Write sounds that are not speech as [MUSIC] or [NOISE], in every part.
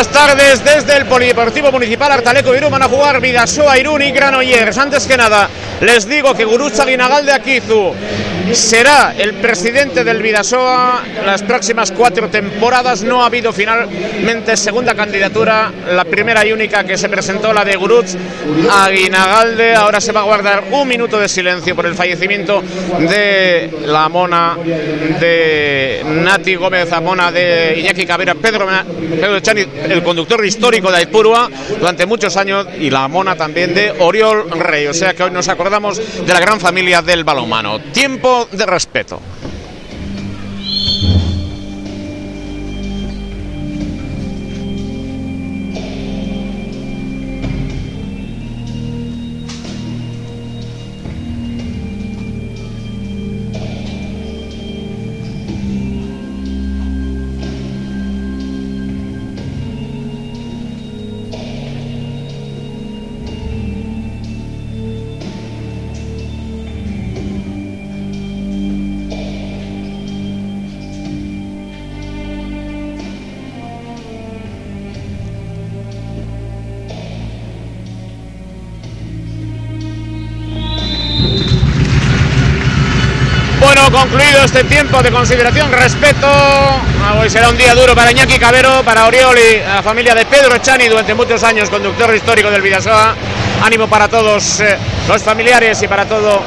Buenas tardes desde el Polideportivo Municipal Artaleco Irún van a jugar Vidasoa, Irún y Granollers. Antes que nada, les digo que Gurucha Guinagal de Akizu será el presidente del Vidasoa las próximas cuatro temporadas. No ha habido finalmente segunda candidatura, la primera y única que se presentó, la de Guruch Aguinagalde. Ahora se va a guardar un minuto de silencio por el fallecimiento de la mona de Nati Gómez, Amona de Iñaki Cabera, Pedro, Pedro Chani, el conductor histórico de Aipurua durante muchos años, y la mona también de Oriol Rey. O sea que hoy nos acordamos de la gran familia del balonmano. Tiempo de respeto. Este tiempo de consideración, respeto. Ah, Hoy será un día duro para Iñaki Cabero, para Oriol y la familia de Pedro Chani, durante muchos años conductor histórico del Vidasoa. Ánimo para todos eh, los familiares y para todo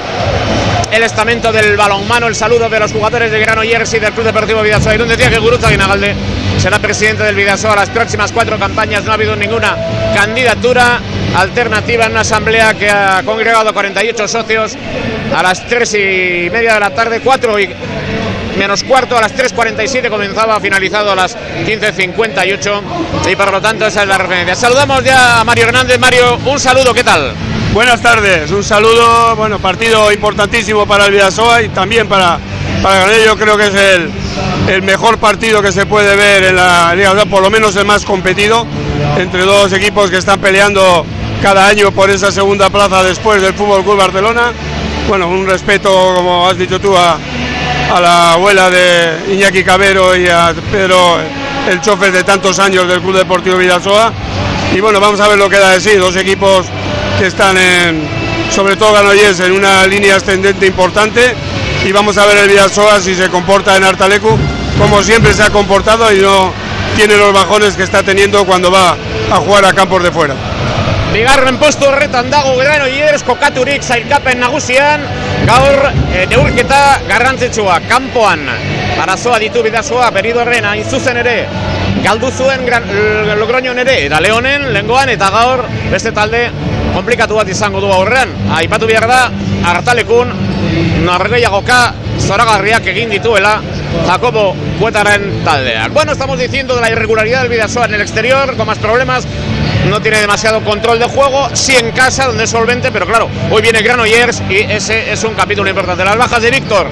el estamento del balonmano. El saludo de los jugadores de Granollers y del Club Deportivo Vidasoa. Irún decía que Guruza Guinagalde será presidente del Vidasoa las próximas cuatro campañas. No ha habido ninguna candidatura alternativa en una asamblea que ha congregado 48 socios a las 3 y media de la tarde, 4 y menos cuarto, a las 3.47 comenzaba, finalizado a las 15.58 y por lo tanto esa es la referencia. Saludamos ya a Mario Hernández. Mario, un saludo, ¿qué tal? Buenas tardes, un saludo, bueno, partido importantísimo para el Vidasoa y también para, para creo que es el, el mejor partido que se puede ver en la Liga, por lo menos el más competido, entre dos equipos que están peleando cada año por esa segunda plaza después del Fútbol Club Barcelona. Bueno, un respeto, como has dicho tú, a, a la abuela de Iñaki Cabero y a Pedro, el chofer de tantos años del Club Deportivo Vidasoa. Y bueno, vamos a ver lo que da de sí, dos equipos que están en, sobre todo Granollers, en una línea ascendente importante. Y vamos a ver el Vidasoa si se comporta en Artalecu como siempre se ha comportado y no tiene los bajones que está teniendo cuando va a jugar a campos de fuera. Bigarren postu horretan dago Granollers kokaturik zailkapen nagusian gaur e, neurketa garrantzitsua kanpoan. Arazoa ditu bidazoa beridorren hain zuzen ere. Galdu zuen gran, Logroñon ere eta Leonen lengoan eta gaur beste talde komplikatu bat izango du aurrean. Aipatu behar da hartalekun norgehiagoka zoragarriak egin dituela Jacobo Cuetaren taldeak. Bueno, estamos diciendo de la irregularidad del Vidasoa en el exterior, con más problemas, no tiene demasiado control de juego, sí en casa, donde es solvente, pero claro, hoy viene Granollers y ese es un capítulo importante. Las bajas de Víctor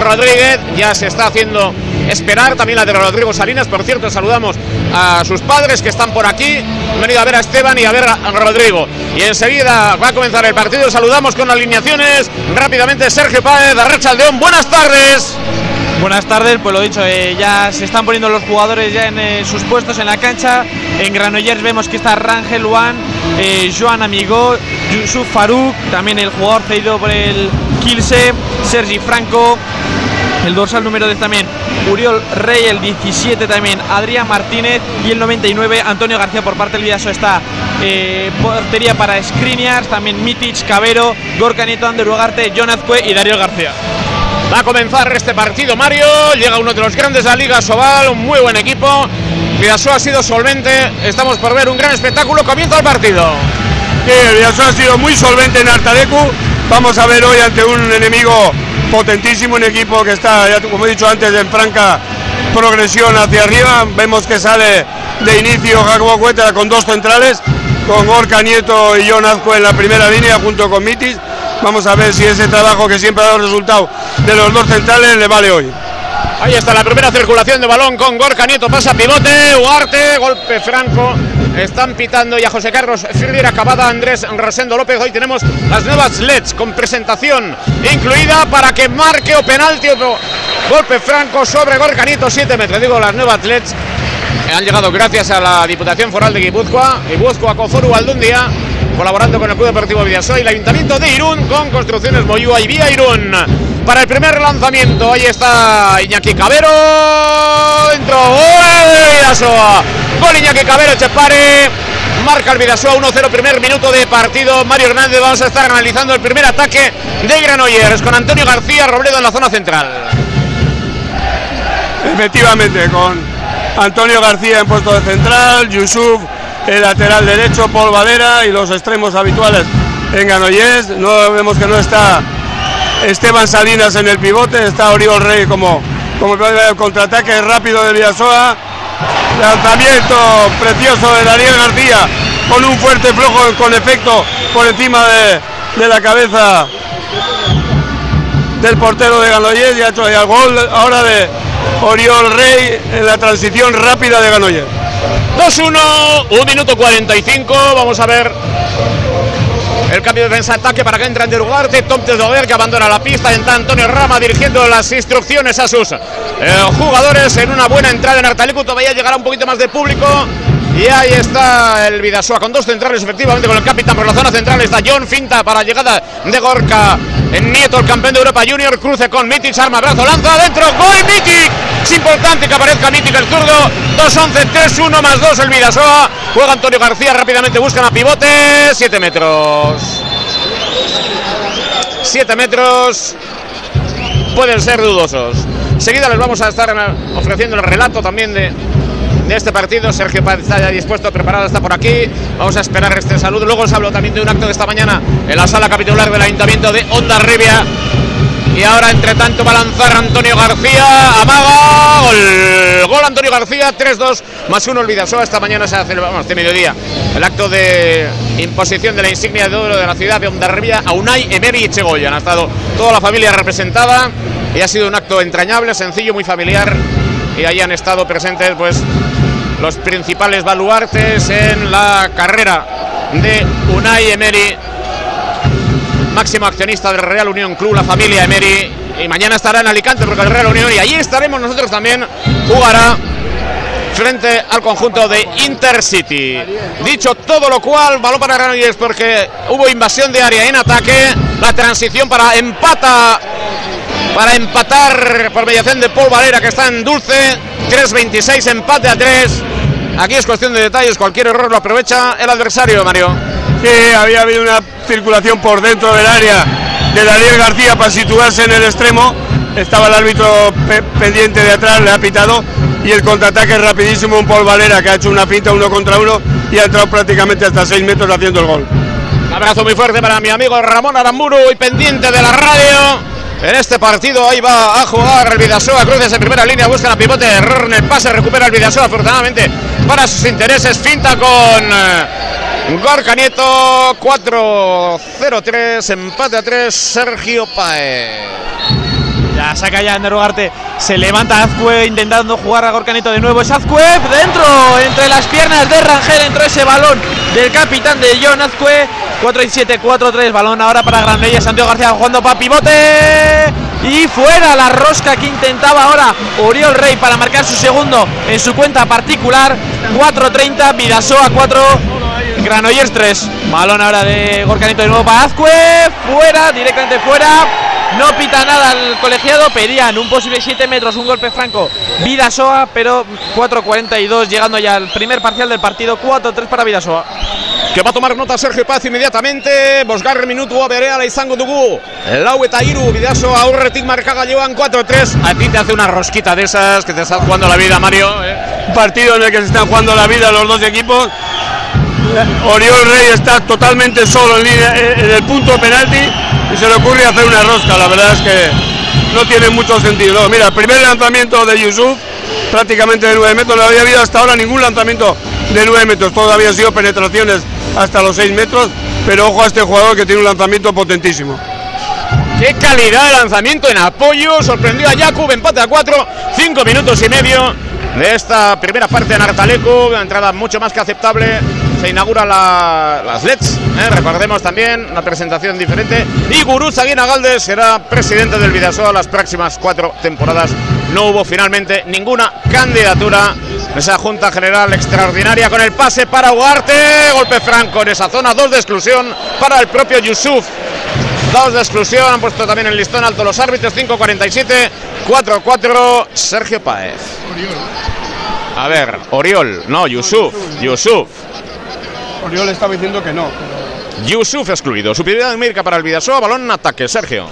Rodríguez. Ya se está haciendo esperar, también la de Rodrigo Salinas, por cierto, saludamos a sus padres que están por aquí, han venido a ver a Esteban y a ver a Rodrigo. Y enseguida va a comenzar el partido, saludamos con alineaciones. Rápidamente Sergio Páez, de Arrachaldeón, buenas tardes. Buenas tardes, pues lo dicho, eh, ya se están poniendo los jugadores ya en eh, sus puestos en la cancha. En Granollers vemos que está Rangel Juan, eh, Joan Amigo, Yusuf Farouk, también el jugador cedido por el Kilse, Sergi Franco, el dorsal número 10 también. Uriol Rey, el 17 también. Adrián Martínez y el 99 Antonio García por parte del Vidaso está eh, portería para Skriniars, también Mitic, Cabero, Gorka Nieto, Ander Ugarte, John Azcue y Darío García. Va a comenzar este partido Mario, llega uno de los grandes de la Liga Sobal, un muy buen equipo. Vidasoa ha sido solvente, estamos por ver un gran espectáculo, comienza el partido. Sí, el Vidasoa ha sido muy solvente en Artalecu, vamos a ver hoy ante un enemigo potentísimo, un equipo que está, ya como he dicho antes, en franca progresión hacia arriba, vemos que sale de inicio Jacobo Cueta con dos centrales, con Gorka Nieto y John en la primera línea junto con Mitis, Vamos a ver si ese trabajo que siempre ha dado resultado de los dos centrales le vale hoy. Ahí está la primera circulación de balón con Gorka Nieto, pasa pivote, Ugarte, golpe franco. Están pitando y a José Carlos Firrier acabada Andrés Rosendo López. Hoy tenemos las nuevas LEDs con presentación incluida para que marque o penalti o golpe franco sobre Gorka Nieto, 7 metros. Digo las nuevas LEDs han llegado gracias a la Diputación Foral de Guipúzcoa, Guipúzcoa Coforu Aldundia, colaborando con el Club Deportivo Vidasoa y el Ayuntamiento de Irún con Construcciones Moyúa y Vía Irún. Para el primer lanzamiento, ahí está Iñaki Cabero, dentro, gol Vidasoa, gol Iñaki Cabero, Chepare, marca el Vidasoa 1-0, primer minuto de partido, Mario Hernández, vamos a estar analizando el primer ataque de Granollers con Antonio García Robledo en la zona central. Efectivamente, con Antonio García en puesto de central, Yusuf el lateral derecho, Paul Valera y los extremos habituales en Ganoyes. No vemos que no está Esteban Salinas en el pivote, está Oriol Rey como, como el contraataque rápido de Villasoa. Lanzamiento precioso de Daniel García con un fuerte flojo con efecto por encima de, de la cabeza del portero de Ganoyes y ha hecho el gol ahora de Oriol Rey en la transición rápida de Ganoyes. 2-1, 1 minuto 45. Vamos a ver el cambio de defensa-ataque para que entre Ander Ugarte. Tom Tedover que abandona la pista. Entra Antonio Rama dirigiendo las instrucciones a sus eh, jugadores en una buena entrada en Artalecu. Todavía llegará un poquito más de público. Y ahí está el Vidasoa con dos centrales, efectivamente, con el capitán por la zona central. Está John Finta para llegada de Gorka. En Nieto, el campeón de Europa Junior. Cruce con Mitic, arma, brazo, lanza adentro. ¡Gol Mitic! Es importante que aparezca Mitic el zurdo. 2-11, 3-1 más 2 el Vidasoa. Juega Antonio García, rápidamente buscan a pivote. 7 metros. 7 metros. Pueden ser dudosos. Enseguida les vamos a estar ofreciendo el relato también de, de este partido. Sergio Paz está ya dispuesto, preparado, está por aquí. Vamos a esperar este saludo. Luego os hablo también de un acto de esta mañana en la sala capitular del Ayuntamiento de Onda Rivia. Y ahora, entre tanto, va a lanzar Antonio García. Amaga. Gol. Gol Antonio García. 3-2 más 1 el Vidasoa. Esta mañana se hace, vamos, este mediodía, el acto de imposición de la insignia de oro de la ciudad de Ondarribia a Unai, Emery y Chegoyan. Ha estado toda la familia representada y ha sido un acto entrañable, sencillo, muy familiar. Y ahí han estado presentes, pues, los principales baluartes en la carrera de Unai Emery, máximo accionista del Real Unión Club, la familia Emery. Y mañana estará en Alicante porque el Real Unión, y allí estaremos nosotros también, jugará frente al conjunto de Intercity. Dicho todo lo cual, balón para Granollers porque hubo invasión de área en ataque, la transición para empata para empatar por mediación de Paul Valera que está en dulce, 3-26, empate a 3. Aquí es cuestión de detalles, cualquier error lo aprovecha el adversario, Mario. Sí, había habido una circulación por dentro del área de Daniel García para situarse en el extremo. Estaba el árbitro pe pendiente de atrás, le ha pitado. Y el contraataque rapidísimo, un Paul Valera que ha hecho una finta uno contra uno y ha entrado prácticamente hasta 6 metros haciendo el gol. Abrazo muy fuerte para mi amigo Ramón Aramburu y pendiente de la radio. En este partido ahí va a jugar el Vidasoa, cruces en primera línea, busca la pivote, error en el pase, recupera el Vidasoa afortunadamente para sus intereses, finta con eh, Gorka Nieto, 4-0-3, empate a 3, Sergio Paez. Ya saca ya Ander Ugarte, se levanta Azcue intentando jugar a Gorka Nieto de nuevo, es Azcue dentro, entre las piernas de Rangel, entró ese balón del capitán de John Azcue, 4 y 7, 4 3, balón ahora para Granollers, Santiago García jugando para pivote. Y fuera la rosca que intentaba ahora Oriol Rey para marcar su segundo en su cuenta particular, 4-30, Vidasoa 4, Granollers 3, balón ahora de Gorcanito de nuevo para Azcue, fuera, directamente fuera, no pita nada al colegiado, pedían un posible 7 metros, un golpe franco, Vidasoa, pero 4-42, llegando ya al primer parcial del partido, 4-3 para Vidasoa que va a tomar nota Sergio Paz inmediatamente. Bosgarre minutu berea la izango dugu. Lau eta hiru bidazo aurretik markaga llevan 4-3. A ti te hace una rosquita de esas que te están jugando la vida, Mario. ¿eh? Partido en el que se están jugando la vida los dos equipos. Oriol Rey está totalmente solo en, línea, en el punto de penalti y se le ocurre hacer una rosca. La verdad es que no tiene mucho sentido. Mira, el primer lanzamiento de Yusuf, prácticamente de 9 metros, no había habido hasta ahora ningún lanzamiento de 9 metros. Todo habían sido penetraciones hasta los 6 metros, pero ojo a este jugador que tiene un lanzamiento potentísimo. Qué calidad de lanzamiento en apoyo, sorprendió a Jakub, empate a 4, 5 minutos y medio de esta primera parte en Artaleco, una entrada mucho más que aceptable se inaugura la, las LEDs, ¿eh? recordemos también una presentación diferente. Y Guruza Galdes será presidente del Vidasoa las próximas cuatro temporadas. No hubo finalmente ninguna candidatura en esa Junta General Extraordinaria con el pase para Ugarte. Golpe franco en esa zona, dos de exclusión para el propio Yusuf. Dos de exclusión, han puesto también el listón alto los árbitros, 5-47, 4-4, Sergio Páez. A ver, Oriol, no, Yusuf, Yusuf. Oriol estaba diciendo que no. Yusuf excluido. Superioridad numérica para el Vidasoa, balón en ataque, Sergio.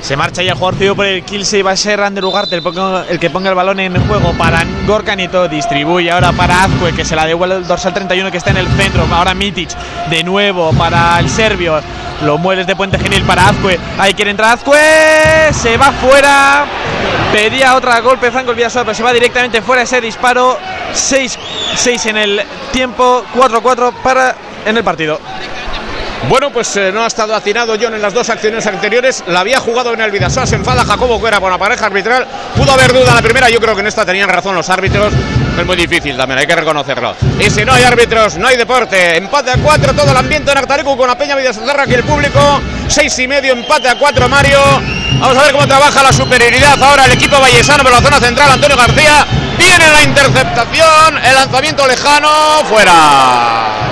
Se marcha ya el jugador cedido por el Kielce y va a ser Ander Ugarte el, que ponga el balón en juego para Gorka Nieto. Distribuye ahora para Azcue que se la devuelve el dorsal 31 que está en el centro. Ahora Mitic de nuevo para el serbio. Lo mueves de Puente Genil para Azcue. Ahí quiere entrar Azcue. Se va fuera. Pedía otra golpe Franco el Vidasoa, pero se va directamente fuera ese disparo. 6 en el tiempo. 4-4 para en el partido. Bueno, pues eh, no ha estado atinado John en las dos acciones anteriores. La había jugado en el Vidasoa. Se enfada Jacobo Cuera por la pareja arbitral. Pudo haber duda la primera. Yo creo que en esta tenían razón los árbitros. Es muy difícil también, hay que reconocerlo. Y si no hay árbitros, no hay deporte. Empate a cuatro, todo el ambiente en Artarico con la Peña Vidasotarra aquí el público. Seis y medio, empate a cuatro, Mario. Vamos a ver cómo trabaja la superioridad ahora el equipo vallesano por la zona central. Antonio García. Viene la interceptación. El lanzamiento lejano. Fuera.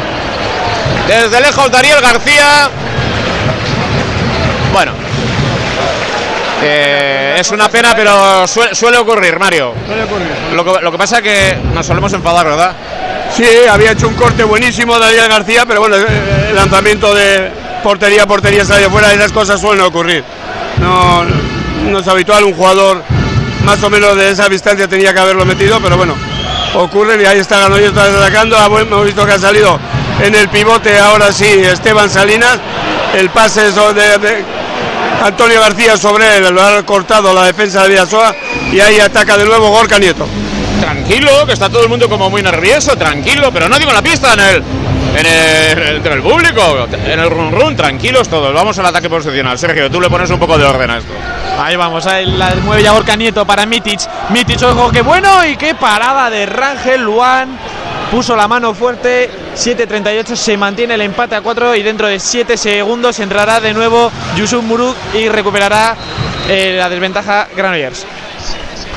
Desde lejos Daniel García. Bueno. Eh, es una pena, pero suele, suele ocurrir, Mario. Lo que, lo que pasa es que nos solemos enfadar, ¿verdad? Sí, había hecho un corte buenísimo Daniel García, pero bueno, el lanzamiento de portería a portería salió fuera y esas cosas suelen ocurrir. No, no es habitual, un jugador más o menos de esa distancia tenía que haberlo metido, pero bueno, ocurren y ahí está está atacando, hemos visto que ha salido en el pivote ahora sí Esteban Salinas, el pase so- de, de Antonio García sobre él, lo ha cortado la defensa de Villasoa y ahí ataca de nuevo Gorka Nieto. Tranquilo, que está todo el mundo como muy nervioso, tranquilo, pero no digo en la pista, en el, en el, entre el público, en el run run, tranquilos todos. Vamos al ataque posicional. Sergio, tú le pones un poco de orden a esto. Ahí vamos, ahí la mueve ya Gorka Nieto para Mitic. Mitic, ojo, qué bueno y qué parada de Rangel Luan. Puso la mano fuerte, 7.38, se mantiene el empate a 4 y dentro de 7 segundos entrará de nuevo Yusuf Muruk y recuperará eh, la desventaja Granollers.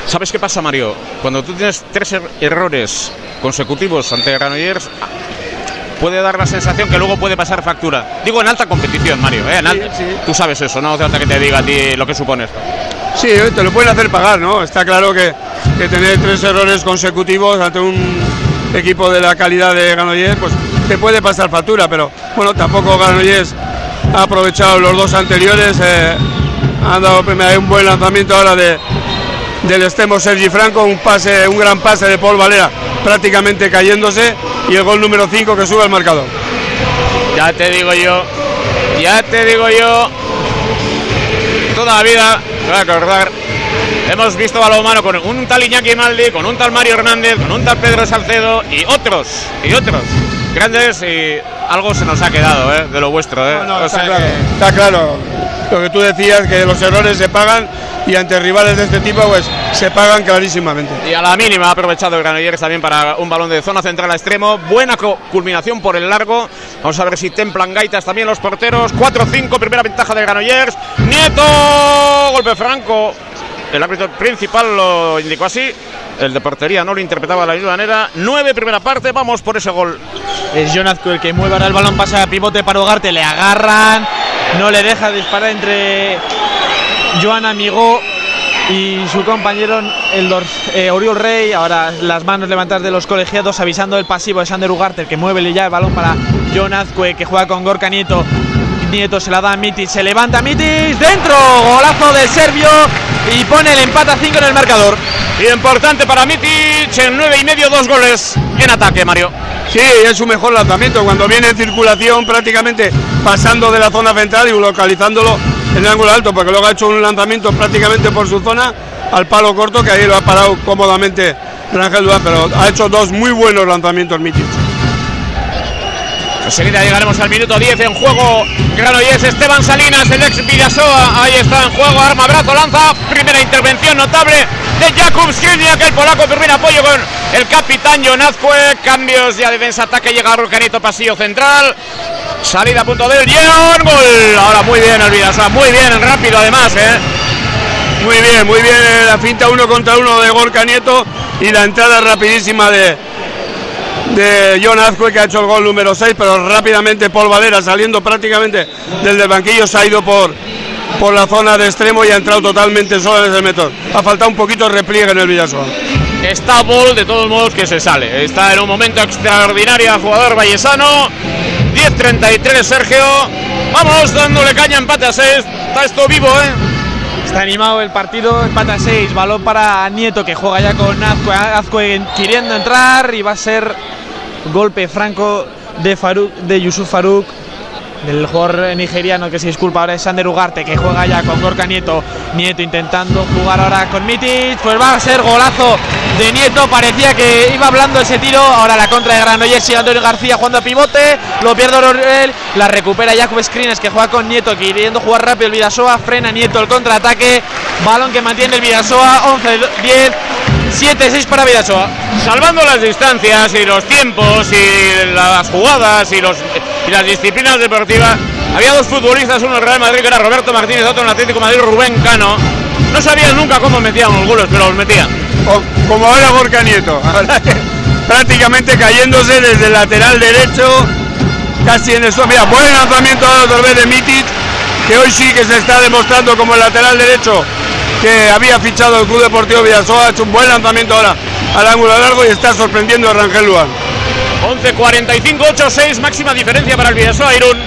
¿Sabes qué pasa, Mario? Cuando tú tienes tres er- errores consecutivos ante Granollers, puede dar la sensación que luego puede pasar factura. Digo en alta competición, Mario. ¿eh? En alta- sí. Tú sabes eso, no hace falta que te diga a ti lo que supone esto. Sí, te lo pueden hacer pagar, ¿no? Está claro que, que tener tres errores consecutivos ante un equipo de la calidad de Granollers, pues te puede pasar factura, pero bueno, tampoco Granollers ha aprovechado los dos anteriores, eh, ha dado un buen lanzamiento ahora de, del extremo Sergi Franco, un pase, un gran pase de Paul Valera prácticamente cayéndose y el gol número 5 que sube al marcador. Ya te digo yo, ya te digo yo, toda la vida, te voy a acordar, hemos visto balonmano con un tal Iñaki Maldi, con un tal Mario Hernández, con un tal Pedro Salcedo y otros, y otros grandes y algo se nos ha quedado ¿eh? de lo vuestro. ¿eh? No, está, claro, que- está claro. Lo que tú decías, que los errores se pagan y ante rivales de este tipo, pues se pagan clarísimamente. Y a la mínima ha aprovechado el Granollers también para un balón de zona central a extremo. Buena culminación por el largo. Vamos a ver si templan gaitas también los porteros. 4-5, primera ventaja del Granollers. Nieto, golpe franco. El árbitro principal lo indicó así. El de portería no lo interpretaba de la misma manera. 9, primera parte. Vamos por ese gol. Es Jonazco el que mueve ahora el balón, pasa a pivote para Ugarte, le agarran, no le deja disparar entre Joan Amigó y su compañero el eh, Oriol Rey. Ahora las manos levantadas de los colegiados avisando el pasivo de Sander Ugarte, el que mueve ya el balón para John Azcue, que juega con Gorka Nieto. Se la da a Mitic, se levanta Mitic, dentro, golazo del serbio y pone el empate a 5 en el marcador. Importante para Mitic. En 9 y medio, dos goles en ataque, Mario. Sí, es su mejor lanzamiento cuando viene en circulación prácticamente pasando de la zona central y localizándolo en el ángulo alto, porque luego ha hecho un lanzamiento prácticamente por su zona al palo corto, que ahí lo ha parado cómodamente Rangel Duán, pero ha hecho dos muy buenos lanzamientos Mitic. Enseguida llegaremos al minuto 10 en juego. Granollers, Esteban Salinas, el ex Vidasoa. Ahí está en juego, arma, brazo, lanza. Primera intervención notable de Jakub Skriniak, el polaco, primer apoyo con el capitán Jon Azcue. Cambios ya defensa-ataque, llega Rocanito, pasillo central. Salida a punto del Jon, gol. Ahora muy bien el Vidasoa, muy bien, rápido además, ¿eh? Muy bien, muy bien la finta uno contra uno de Gorka Nieto y la entrada rapidísima de, de John Azcue que ha hecho el gol número 6, pero rápidamente Paul Valera saliendo prácticamente desde el banquillo se ha ido por, por la zona de extremo y ha entrado totalmente solo en ese método. Ha faltado un poquito de repliegue en el Villasoa. Está Bol de todos modos que se sale. Está en un momento extraordinario el jugador vallesano. 10-33 Sergio. Vamos dándole caña empate a 6. Está esto vivo, ¿eh? Está animado el partido, empate a 6, balón para Nieto que juega ya con Azcue, Azcue queriendo entrar y va a ser golpe franco de Faruk, de Yusuf Faruk, del jugador nigeriano que se disculpa ahora es Sander Ugarte que juega ya con Gorka Nieto, Nieto intentando jugar ahora con Mitic, pues va a ser golazo de Nieto, parecía que iba hablando ese tiro, ahora la contra de Granollers y Antonio García jugando a pivote, lo pierde Orel, la recupera Jakub Skrines que juega con Nieto queriendo jugar rápido el Vidasoa, frena Nieto el contraataque, balón que mantiene el Vidasoa, 11-10 7-6 para Vidasoa. Salvando las distancias y los tiempos y las jugadas y, los, y las disciplinas deportivas, había dos futbolistas, uno en Real Madrid que era Roberto Martínez, otro en Atlético Madrid, Rubén Cano. No sabían nunca cómo metían los goles, pero los metían. Como ahora Gorka Nieto, [LAUGHS] prácticamente cayéndose desde el lateral derecho, casi en suelo. Mira, buen lanzamiento ahora otra vez de Mitic, que hoy sí que se está demostrando como el lateral derecho que había fichado el Club Deportivo Villasoa, ha hecho un buen lanzamiento ahora al ángulo largo y está sorprendiendo a Rangel Luan. 11-45, 8-6, máxima diferencia para el Vidasoa Irún.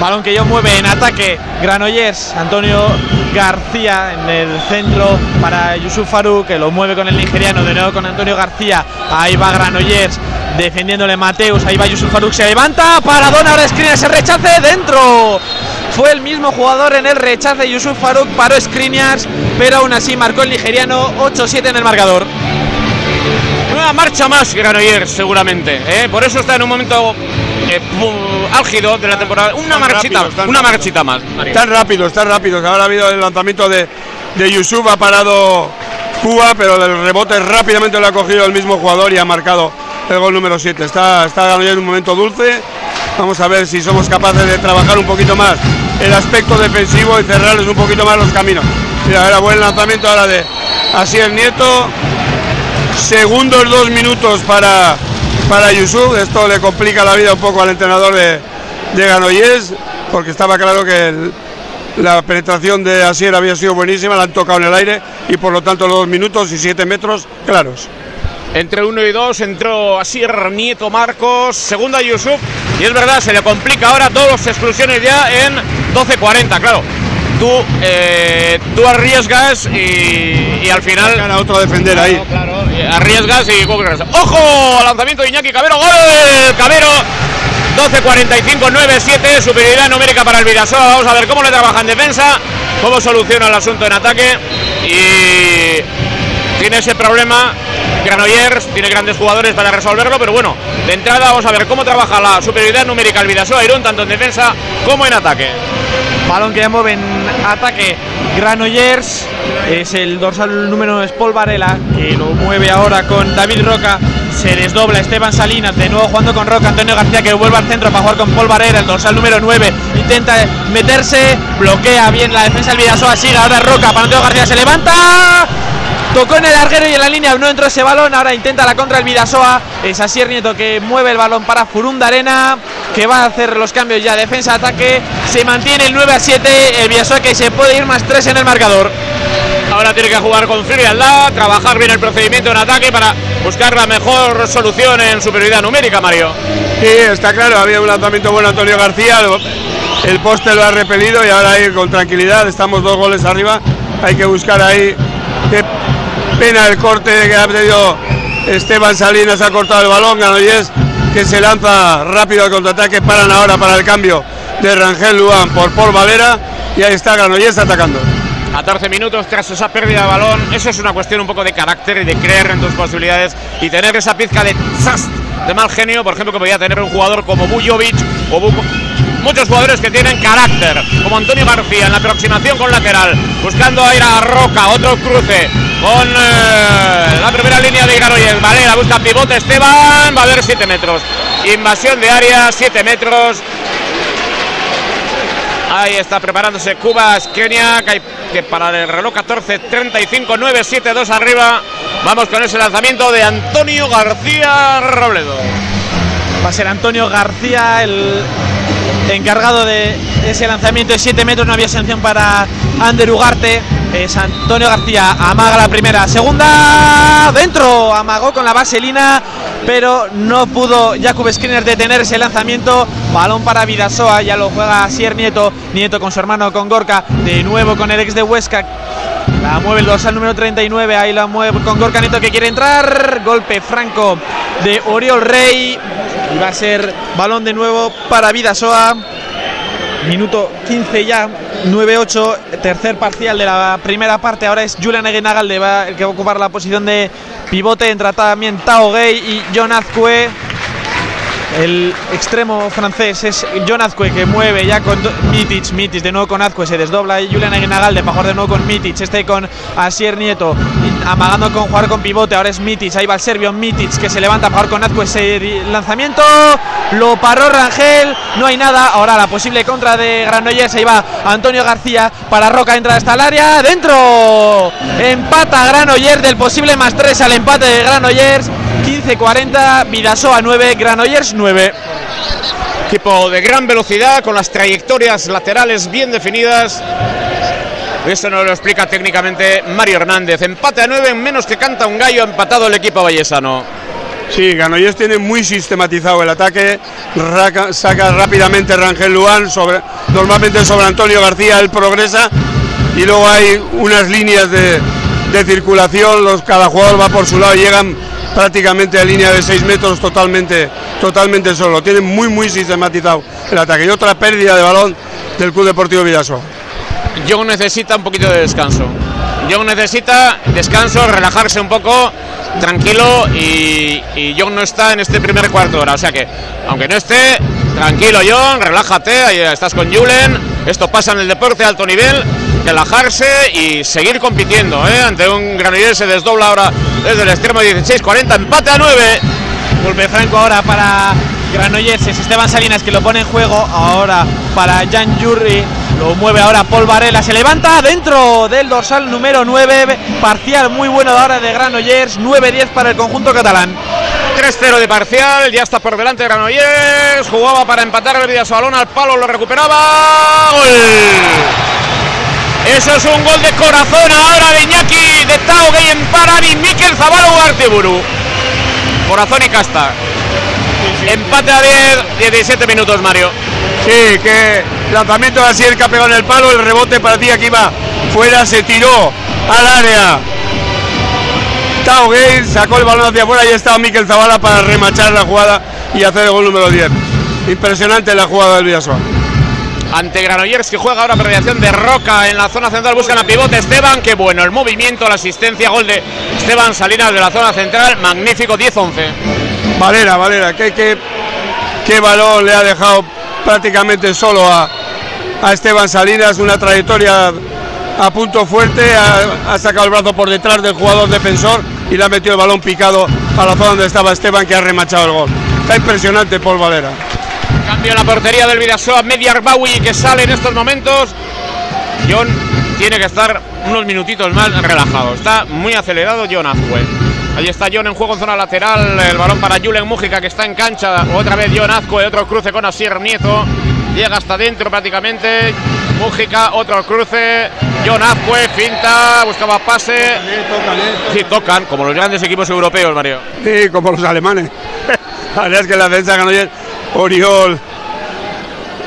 Balón que yo mueve en ataque Granollers, Antonio García en el centro para Yusuf Faruk, que lo mueve con el nigeriano, de nuevo con Antonio García. Ahí va Granollers defendiéndole Mateus, ahí va Yusuf Faruk, se levanta, paradón, ahora Skriniar se rechace dentro. Fue el mismo jugador en el rechace, Yusuf Faruk paró Skriniar, pero aún así marcó el nigeriano 8-7 en el marcador. Una marcha más Granollers, seguramente. ¿eh? Por eso está en un momento eh, álgido de la temporada. Una marchita, rápido, una marchita más. Mario. Tan rápido, tan rápido. que Ahora ha habido el lanzamiento de, de Yusuf, ha parado Cuba, pero el rebote rápidamente lo ha cogido el mismo jugador y ha marcado el gol número 7. Está, está Granollers en un momento dulce. Vamos a ver si somos capaces de trabajar un poquito más el aspecto defensivo y cerrarles un poquito más los caminos. Mira, era buen lanzamiento ahora de Asier Nieto. Segundos dos minutos para, para Yusuf. Esto le complica la vida un poco al entrenador de, de Granollers, porque estaba claro que el- la penetración de Asier había sido buenísima, la han tocado en el aire y por lo tanto los dos minutos y siete metros claros. Entre uno y dos entró Asier Nieto Marcos, segunda Yusuf. Y es verdad, se le complica ahora dos exclusiones ya en 12.40, claro. Tú, eh, tú arriesgas y, y al final. Gana otro a defender ahí. Claro, arriesgas y. ¡Ojo! Lanzamiento de Iñaki Cabero, ¡gol! Cabero. 12.45, 9-7, superioridad numérica para el Vidasoa. Vamos a ver cómo le trabaja en defensa, cómo soluciona el asunto en ataque. Y tiene ese problema. Granollers tiene grandes jugadores para resolverlo, pero bueno, de entrada vamos a ver cómo trabaja la superioridad numérica el Vidasoa Irún, tanto en defensa como en ataque. Balón que mueve en ataque Granollers. Es el dorsal número 9 es Paul Varela, que lo mueve ahora con David Roca. Se desdobla Esteban Salinas, de nuevo jugando con Roca. Antonio García que vuelve al centro para jugar con Paul Varela, el dorsal número 9. Intenta meterse, bloquea bien la defensa del Vidasoa. Sigue ahora Roca para Antonio García, se levanta. Tocó en el larguero y en la línea no entró ese balón. Ahora intenta la contra el Vidasoa. Es Asier Nieto que mueve el balón para Furunda Arena. Que va a hacer los cambios ya. Defensa-ataque. Se mantiene el 9 a 7. El Vidasoa que se puede ir más 3 en el marcador. Ahora tiene que jugar con frialdad, trabajar bien el procedimiento en ataque para buscar la mejor solución en superioridad numérica, Mario. Sí, está claro, había un lanzamiento bueno Antonio García, el poste lo ha repelido y ahora ir con tranquilidad, estamos dos goles arriba, hay que buscar ahí, pena el corte que ha tenido Esteban Salinas, ha cortado el balón, Granollers que se lanza rápido al contraataque, paran ahora para el cambio de Rangel Luan por Paul Valera y ahí está Granollers atacando. 14 minutos tras esa pérdida de balón. Eso es una cuestión un poco de carácter y de creer en tus posibilidades y tener esa pizca de zas de mal genio, por ejemplo, que podía tener un jugador como Bujovic o muchos jugadores que tienen carácter, como Antonio García en la aproximación con lateral, buscando a ir a Roca, otro cruce con eh, la primera línea de Granollers. Valera busca pivote Esteban, va a haber 7 metros. Invasión de área, 7 metros. Ahí está preparándose Cubas, Kenia, que para el reloj 14, 35, 9, 7, 2 arriba. Vamos con ese lanzamiento de Antonio García Robledo. Va a ser Antonio García el encargado de ese lanzamiento de 7 metros. No había sanción para Ander Ugarte. Es Antonio García. Amaga la primera. Segunda. Dentro. Amagó con la vaselina. Pero no pudo Jakub Skriner detener ese lanzamiento. Balón para Vidasoa. Ya lo juega Sier Nieto. Nieto con su hermano con Gorka. De nuevo con el ex de Huesca. La mueve el dorsal número 39. Ahí la mueve con Gorka Nieto que quiere entrar. Golpe franco de Oriol Rey. Y va a ser balón de nuevo para Vidasoa. Minuto 15 ya, 9-8, tercer parcial de la primera parte. Ahora es Julian Egenagal el que va a ocupar la posición de pivote. Entra también Tao Gay y John Azcue. El extremo francés es John Azcue que mueve ya con Mitic, Mitic de nuevo con Azcue, se desdobla y Julian Aguinagal de mejor de nuevo con Mitic, este con Asier Nieto, amagando con jugar con pivote, ahora es Mitic, ahí va el serbio Mitic que se levanta a jugar con Azcue ese lanzamiento, lo paró Rangel, no hay nada, ahora la posible contra de Granollers, ahí va Antonio García, para Roca entra hasta el área, dentro, empata Granollers del posible más 3 al empate de Granollers, 15-40, Vidasoa 9, Granollers 9. Equipo de gran velocidad, con las trayectorias laterales bien definidas. Esto nos lo explica técnicamente Mario Hernández. Empate a 9 en menos que canta un gallo, empatado el equipo vallesano. Sí, Granollers tiene muy sistematizado el ataque, saca rápidamente Rangel Luán, sobre, normalmente sobre Antonio García él progresa y luego hay unas líneas de, de circulación, los, cada jugador va por su lado y llegan prácticamente a línea de 6 metros totalmente, totalmente solo. Tiene muy, muy sistematizado el ataque. Y otra pérdida de balón del Club Deportivo Vidaso. John necesita un poquito de descanso. John necesita descanso, relajarse un poco, tranquilo y, y no está en este primer cuarto de hora. O sea que, aunque no esté, tranquilo John, relájate, ahí estás con Julen. Esto pasa en el deporte de alto nivel relajarse y seguir compitiendo ¿eh? ante un Granollers se desdobla ahora desde el extremo 16-40, empate a 9. Golpe franco ahora para Granollers, es Esteban Salinas que lo pone en juego, ahora para Jan Yurri, lo mueve ahora Paul Varela, se levanta dentro del dorsal número 9, parcial muy bueno ahora de Granollers, 9-10 para el conjunto catalán. 3-0 de parcial, ya está por delante Granollers, jugaba para empatar el su balón al palo, lo recuperaba, gol. Eso es un gol de corazón ahora de Iñaki, de Tao en Parani, Miquel Zabalo Artiburu. Corazón y casta. Empate a 10, 17 minutos, Mario. Sí, que lanzamiento de Asier que ha pegado en el palo, el rebote parecía que iba fuera, se tiró al área. Tao Gay sacó el balón hacia afuera y estaba Miquel Zabala para remachar la jugada y hacer el gol número 10. Impresionante la jugada del Villasoa ante Granollers que juega ahora mediación de Roca en la zona central, buscan a pivote Esteban, que bueno, el movimiento, la asistencia, gol de Esteban Salinas de la zona central, magnífico 10-11. Valera, Valera, qué, qué, qué balón le ha dejado prácticamente solo a, a Esteban Salinas, una trayectoria a punto fuerte, ha, ha, sacado el brazo por detrás del jugador defensor y le ha metido el balón picado a la zona donde estaba Esteban que ha remachado el gol. Está impresionante Paul Valera. Cambio en la portería del Vidasoa, Media Arbawi que sale en estos momentos. John tiene que estar unos minutitos más relajado. Está muy acelerado John Azcue. Ahí está John en juego en zona lateral. El balón para Julen Mújica que está en cancha. Otra vez John Azcue, otro cruce con Asier Nieto. Llega hasta dentro prácticamente. Mújica, otro cruce. John Azcue, finta, buscaba pase. Sí, tocan, como los grandes equipos europeos, Mario. Sí, como los alemanes. [LAUGHS] La verdad es que la defensa ganó Oriol.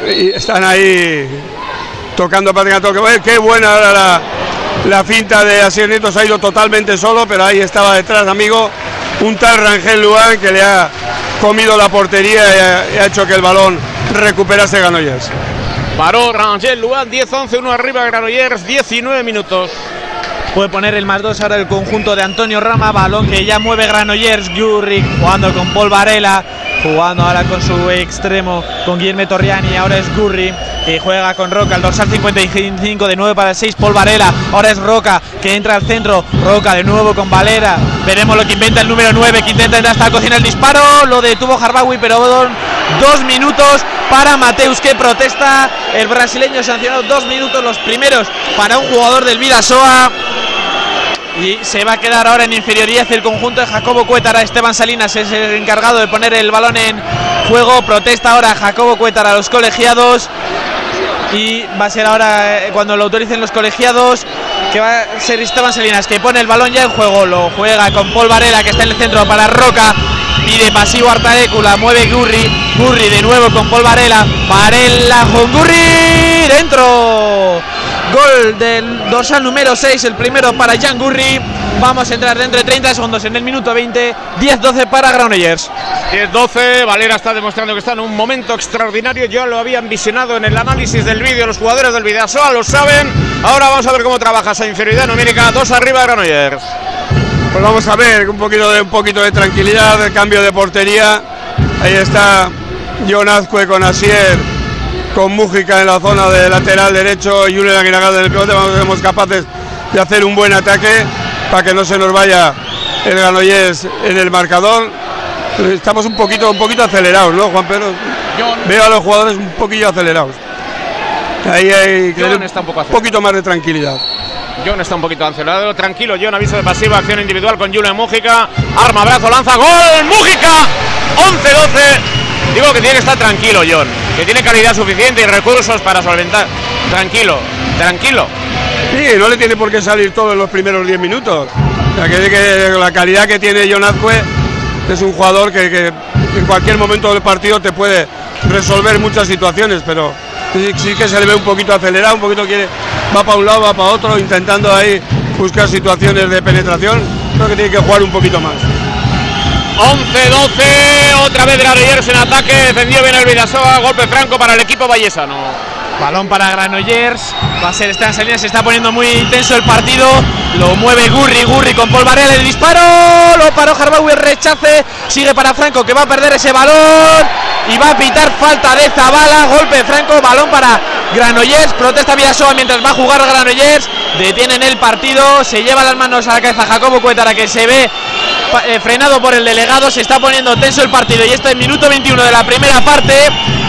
Y están ahí tocando prácticamente. Qué buena ahora la, la finta de Asier Nieto. Se ha ido totalmente solo, pero ahí estaba detrás, amigo. Un tal Rangel Luan que le ha comido la portería y ha, y ha hecho que el balón recuperase Granollers. Paró Rangel Luan, 10-11, uno arriba Granollers, 19 minutos. puede poner el más dos ahora el conjunto de Antonio Rama, balón que ya mueve Granollers, Jurric jugando con Paul Varela, jugando ahora con su extremo, con Guillermo Torriani, ahora es Gurri, que juega con Roca, el dorsal 55 de 9 para el 6, Paul Varela, ahora es Roca, que entra al centro, Roca de nuevo con Valera, veremos lo que inventa el número 9, que intenta entrar hasta la cocina el disparo, lo detuvo Harbawi, pero dos minutos para Mateus que protesta, el brasileño sancionado dos minutos los primeros para un jugador del Vidasoa y se va a quedar ahora en inferioridad el conjunto de Jacobo Cuétara. Esteban Salinas es el encargado de poner el balón en juego. Protesta ahora Jacobo Cuétara a los colegiados. Y va a ser ahora eh, cuando lo autoricen los colegiados que va a ser Esteban Salinas que pone el balón ya en juego. Lo juega con Paul Varela que está en el centro para Roca. Pide pasivo Artaécula, mueve Gurri. Gurri de nuevo con Paul Varela. Varela con Gurri dentro. Gol del dorsal número 6, el primero para Jan Gurri. Vamos a entrar dentro de 30 segundos en el minuto 20. 10-12 para Granollers. 10-12. Valera está demostrando que está en un momento extraordinario. Ya lo habían visionado en el análisis del vídeo. Los jugadores del Vidasoa lo saben. Ahora vamos a ver cómo trabaja esa inferioridad numérica. Dos arriba Granollers. Pues vamos a ver un poquito de un poquito de tranquilidad, de cambio de portería. Ahí está John Azcue con Asier, con Mújica en la zona de lateral derecho y Julián Aguinagalde en el pivote. Vamos a ser capaces de hacer un buen ataque para que no se nos vaya el Granollers en el marcador. Estamos un poquito, un poquito acelerados, ¿no, Juan Pedro? Veo a los jugadores un poquillo acelerados. Ahí hay que está un poco un poquito más de tranquilidad. John está un poquito acelerado. Tranquilo, John. Aviso de pasiva. Acción individual con Julian Mújica. Arma, brazo, lanza. ¡Gol! ¡Mújica! 11-12. Digo que tiene que estar tranquilo, John. Que tiene calidad suficiente y recursos para solventar. Tranquilo, tranquilo. Sí, no le tiene por qué salir todo en los primeros 10 minutos. O sea, que, que la calidad que tiene John Azcue es un jugador que, que en cualquier momento del partido te puede resolver muchas situaciones, pero sí, sí que se le ve un poquito acelerado, un poquito quiere, va para un lado, va para otro, intentando ahí buscar situaciones de penetración. Creo que tiene que jugar un poquito más. 11-12. Otra vez Granollers en ataque. Defendió bien el Vidasoa. Golpe franco para el equipo vallesano. Balón para Granollers. Va a ser Esteban Salinas. Se está poniendo muy intenso el partido. Lo mueve Gurri. Gurri con Paul. El disparo. Lo paró Harbaui. El rechace. Sigue para Franco que va a perder ese balón. Y va a pitar falta de Zabala. Golpe Franco. Balón para Granollers. Protesta Vidasoa mientras va a jugar Granollers. Detienen el partido. Se lleva las manos a la cabeza Jacobo Cuetara que se ve eh, frenado por el delegado. Se está poniendo tenso el partido. Y esto es minuto 21 de la primera parte.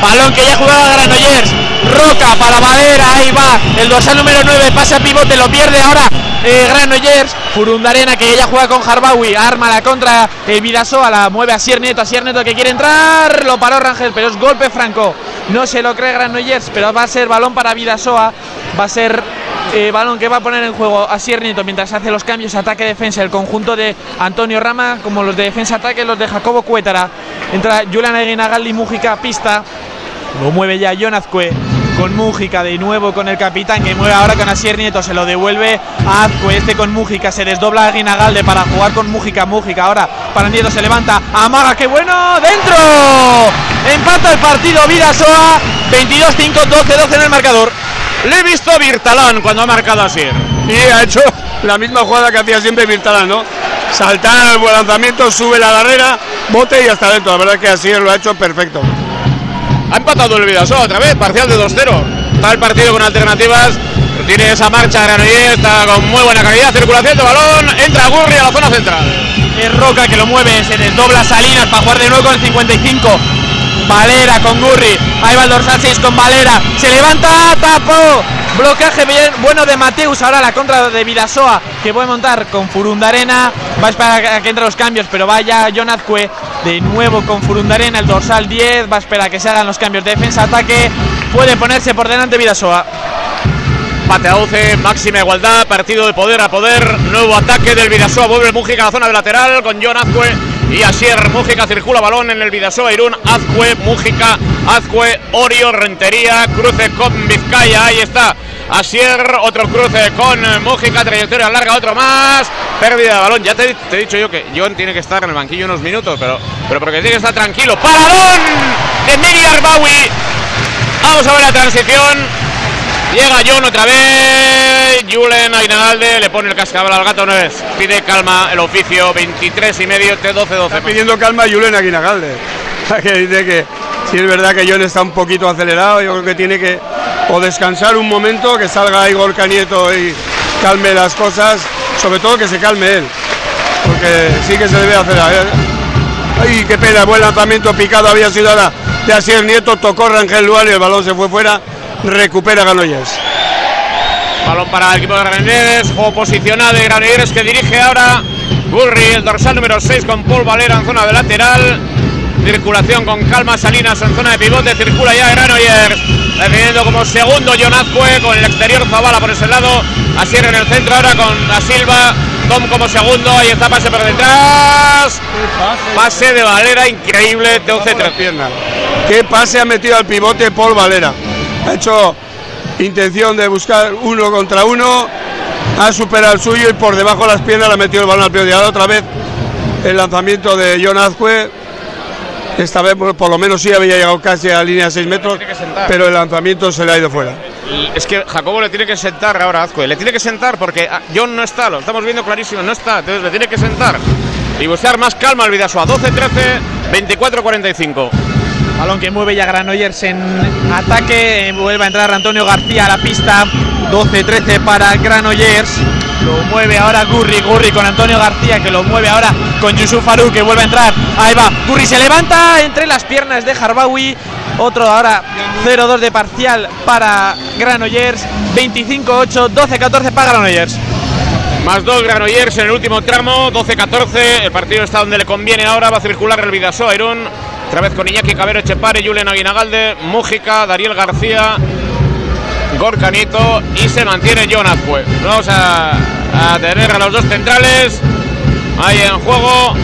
Balón que ya jugaba Granollers. Roca para Valera. Ahí va. El dorsal número 9. Pasa pivote. Lo pierde ahora. Eh, Granollers, Furundarena que ella juega con Harbawi, arma la contra el Vidasoa, la mueve a Sier Nieto, a Sier Nieto que quiere entrar, lo paró Rangel, pero es golpe franco, no se lo cree Granollers, pero va a ser balón para Vidasoa, va a ser eh, balón que va a poner en juego a Sier Nieto mientras hace los cambios ataque-defensa, el conjunto de Antonio Rama, como los de defensa-ataque, los de Jacobo Cuétara, entra Julian Aguinagaldi, Mújica, pista, lo mueve ya John Azcue con Mújica de nuevo con el capitán que mueve ahora con Asier Nieto. Se lo devuelve a Azcue. Este con Mújica. Se desdobla a Guinagalde para jugar con Mújica. Mújica ahora para Nieto se levanta. Amaga. ¡Qué bueno! ¡Dentro! Empata el partido Vidasoa. 22-5, 12-12 en el marcador. Le he visto a Virtalán cuando ha marcado así. Y ha hecho la misma jugada que hacía siempre Virtalán, ¿no? Saltar el buen lanzamiento, sube la barrera, bote y hasta dentro. La verdad es que así lo ha hecho perfecto. Ha empatado el Vidasoa otra vez, parcial de 2-0. Está el partido con alternativas. Tiene esa marcha Granollers, está con muy buena calidad, circulación de balón. Entra Gurri a la zona central. Es Roca que lo mueve, se desdobla Salinas para jugar de nuevo con el 55. Valera con Gurri, ahí va el dorsal 6 con Valera, se levanta, tapó, blocaje bien, bueno de Mateus, ahora la contra de Vidasoa que puede montar con Furundarena, va a esperar a que entre los cambios, pero vaya John Azcue de nuevo con Furundarena, el dorsal 10, va a esperar a que se hagan los cambios, defensa-ataque, puede ponerse por delante Vidasoa. Empate a 12, máxima igualdad, partido de poder a poder. Nuevo ataque del Vidasoa, vuelve Mújica a la zona de lateral con John Azcue y Asier. Mújica circula balón en el Vidasoa, Irún, Azcue, Mújica, Azcue, Orio, Rentería, cruce con Vizcaya, ahí está. Asier, otro cruce con Mújica, trayectoria larga, otro más. Pérdida de balón, ya te, he dicho yo que John tiene que estar en el banquillo unos minutos, pero, pero porque tiene que estar tranquilo. ¡Paradón! De Arbawi. Vamos a ver la transición. Llega John otra vez. Julen Ainagalde le pone el cascabel al gato. No es. Pide calma el oficio. 23 y medio, T12-12. Está pidiendo calma a Julen Aguinagalde. [LAUGHS] Que dice que si es verdad que John está un poquito acelerado, yo creo que tiene que o descansar un momento, que salga Igor Canieto y calme las cosas, sobre todo que se calme él, porque sí que se debe acelerar. Ay, qué pena, buen lanzamiento picado había sido ahora de Asier Nieto, tocó Rangel Luan y el balón se fue fuera, recupera Granollers. Balón para el equipo de Granollers, juego posicionado de Granollers que dirige ahora Gurri, el dorsal número 6 con Paul Valera en zona de lateral. Circulación con calma Salinas en zona de pivote, circula ya Granollers, definiendo como segundo John Azcue con el exterior Zavala por ese lado, Asier en el centro ahora con la Silva, Tom como segundo, ahí está pase por detrás, pase de Valera increíble, 12-3 piernas. ¿Qué pase ha metido al pivote Paul Valera? Ha hecho intención de buscar uno contra uno, ha superado el suyo y por debajo de las piernas le ha metido el balón al pie. Y ahora otra vez el lanzamiento de John Azcue. Esta vez por lo menos sí había llegado casi a la línea de 6 metros, pero el lanzamiento se le ha ido fuera. Es que Jacobo le tiene que sentar ahora a Azcue, le tiene que sentar porque ah, John no está, lo estamos viendo clarísimo, no está, entonces le tiene que sentar y buscar más calma al Vidasoa, 12-13, 24-45. Balón que mueve ya Granollers en ataque. Vuelve a entrar Antonio García a la pista. 12-13 para Granollers. Lo mueve ahora Gurri. Gurri con Antonio García que lo mueve ahora con Yusuf Faruk que vuelve a entrar. Ahí va. Gurri se levanta entre las piernas de Harbawi. Otro ahora 0-2 de parcial para Granollers. 25-8, 12-14 para Granollers. Más dos Granollers en el último tramo, 12-14. El partido está donde le conviene ahora. Va a circular el Vidasoa Irún. Otra vez con Iñaki Cabero Echepare, Julen Aguinagalde, Mújica, Dariel García, Gorka Nieto y se mantiene John Azcue. Vamos a, a tener a los dos centrales ahí en juego.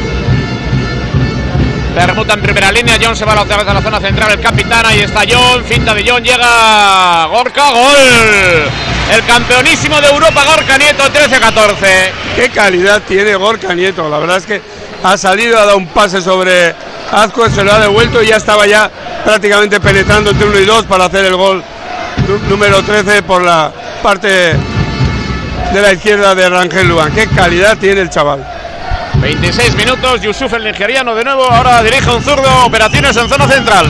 Permuta en primera línea, John se va otra vez a la zona central, el capitán, ahí está John, finta de John, llega Gorka, gol. El campeonísimo de Europa, Gorka Nieto, 13-14. Qué calidad tiene Gorka Nieto. La verdad es que ha salido, ha dado un pase sobre Azcue, se lo ha devuelto y ya estaba ya prácticamente penetrando entre uno y dos para hacer el gol número 13 por la parte de la izquierda de Rangel Luan. Qué calidad tiene el chaval. 26 minutos, Yusuf el nigeriano de nuevo, ahora dirige un zurdo, operaciones en zona central.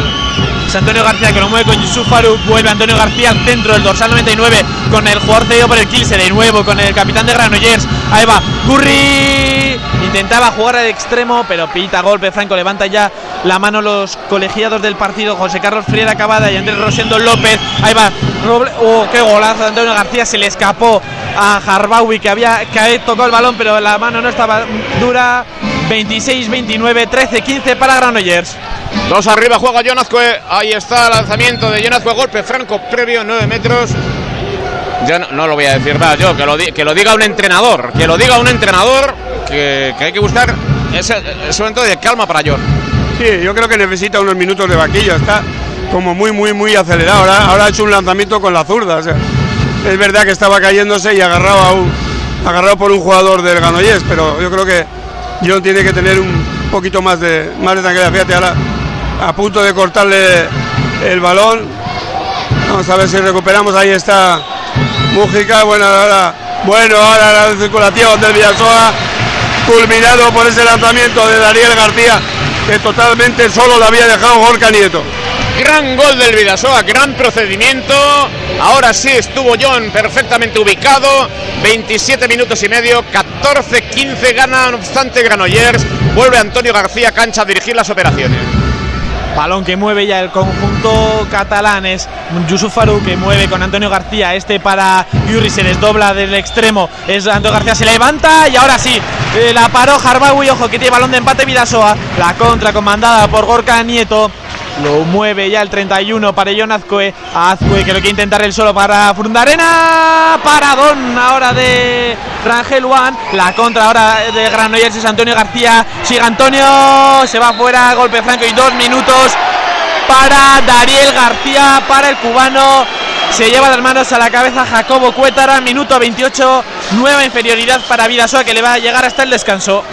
Antonio García que lo mueve con Yusuf. Vuelve Antonio García al centro, el dorsal 99 con el jugador cedido por el Kilse de nuevo, con el capitán de Granollers. Ahí va, Gurri. Intentaba jugar al extremo, pero pita golpe. Franco levanta ya la mano los colegiados del partido. José Carlos Friera Cavada y Andrés Rosendo López. Ahí va, oh, qué golazo Antonio García. Se le escapó a Harbawi que había que tocó el balón, pero la mano no estaba dura. 26-29, 13-15 para Granollers. Dos arriba juega John Azcue, ahí está el lanzamiento de John Azcue, golpe franco previo, 9 metros. Ya no, lo voy a decir más yo, que lo, di- que lo diga un entrenador, que lo diga un entrenador, que, que hay que buscar ese, ese momento de calma para John. Sí, yo creo que necesita unos minutos de vaquillo. Está como muy, muy, muy acelerado. Ahora, ahora ha hecho un lanzamiento con la zurda. es verdad que estaba cayéndose y agarrado, a un, agarrado por un jugador del Ganoyés, pero yo creo que John tiene que tener un poquito más de, más de tranquilidad. Fíjate, ahora a punto de cortarle el balón. Vamos a ver si recuperamos. Ahí está Mújica. Bueno, ahora, bueno, ahora la circulación del Villasoa culminado por ese lanzamiento de Daniel García, que totalmente solo lo había dejado Gorka Nieto. Gran gol del Vidasoa, gran procedimiento. Ahora sí estuvo John perfectamente ubicado. 27 minutos y medio, 14-15 gana, no obstante Granollers. Vuelve Antonio García cancha a dirigir las operaciones. Balón que mueve ya el conjunto catalán es Yusuf Faruk que mueve con Antonio García. Este para Yuri se desdobla del extremo. Es Antonio García se levanta y ahora sí. eh, la paró Harbawi. Ojo que tiene balón de empate Vidasoa. La contra comandada por Gorka Nieto. Lo mueve ya el 31 para John Azcue. Azcue que lo quiere intentar él solo para Fundarena. Paradón ahora de Rangel Juan. La contra ahora de Granollers es Antonio García. Sigue Antonio. Se va fuera. Golpe franco y dos minutos para Dariel García. Para el cubano. Se lleva las manos a la cabeza Jacobo Cuétara. Minuto 28. Nueva inferioridad para Vidasoa que le va a llegar hasta el descanso.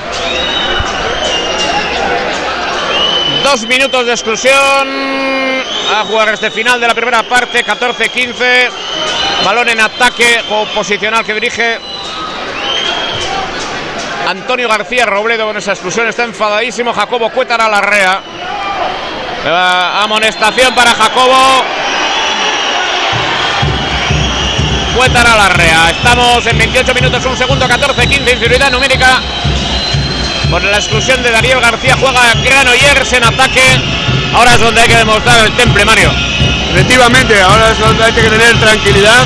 Dos minutos de exclusión. A jugar este final de la primera parte, 14-15. Balón en ataque, juego posicional que dirige Antonio García Robledo con esa exclusión. Está enfadadísimo Jacobo Cuétara Larrea. Amonestación para Jacobo. Cuétara Larrea. Estamos en 28 minutos, un segundo, 14, 15, inferioridad numérica. Por la exclusión de Darío García juega Granollers en ataque. Ahora es donde hay que demostrar el temple, Mario. Efectivamente, ahora es donde hay que tener tranquilidad,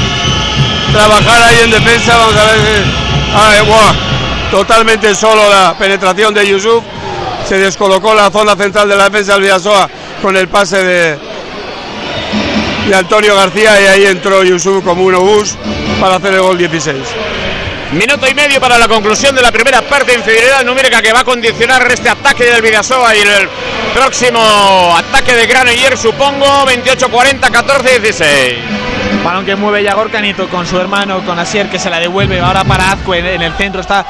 trabajar ahí en defensa. Vamos a ver. Ah, eh, Totalmente solo la penetración de Yusuf. Se descolocó la zona central de la defensa del Villasoa con el pase de, de Antonio García y ahí entró Yusuf como un obús para hacer el gol 16. Minuto y medio para la conclusión de la primera parte, infidelidad numérica que va a condicionar este ataque del Vidasoa y el próximo ataque de Granoller, supongo, 28-40, 14-16. Balón que mueve ya Gorka Nieto con su hermano, con Asier, que se la devuelve. Ahora para Azcue en el centro está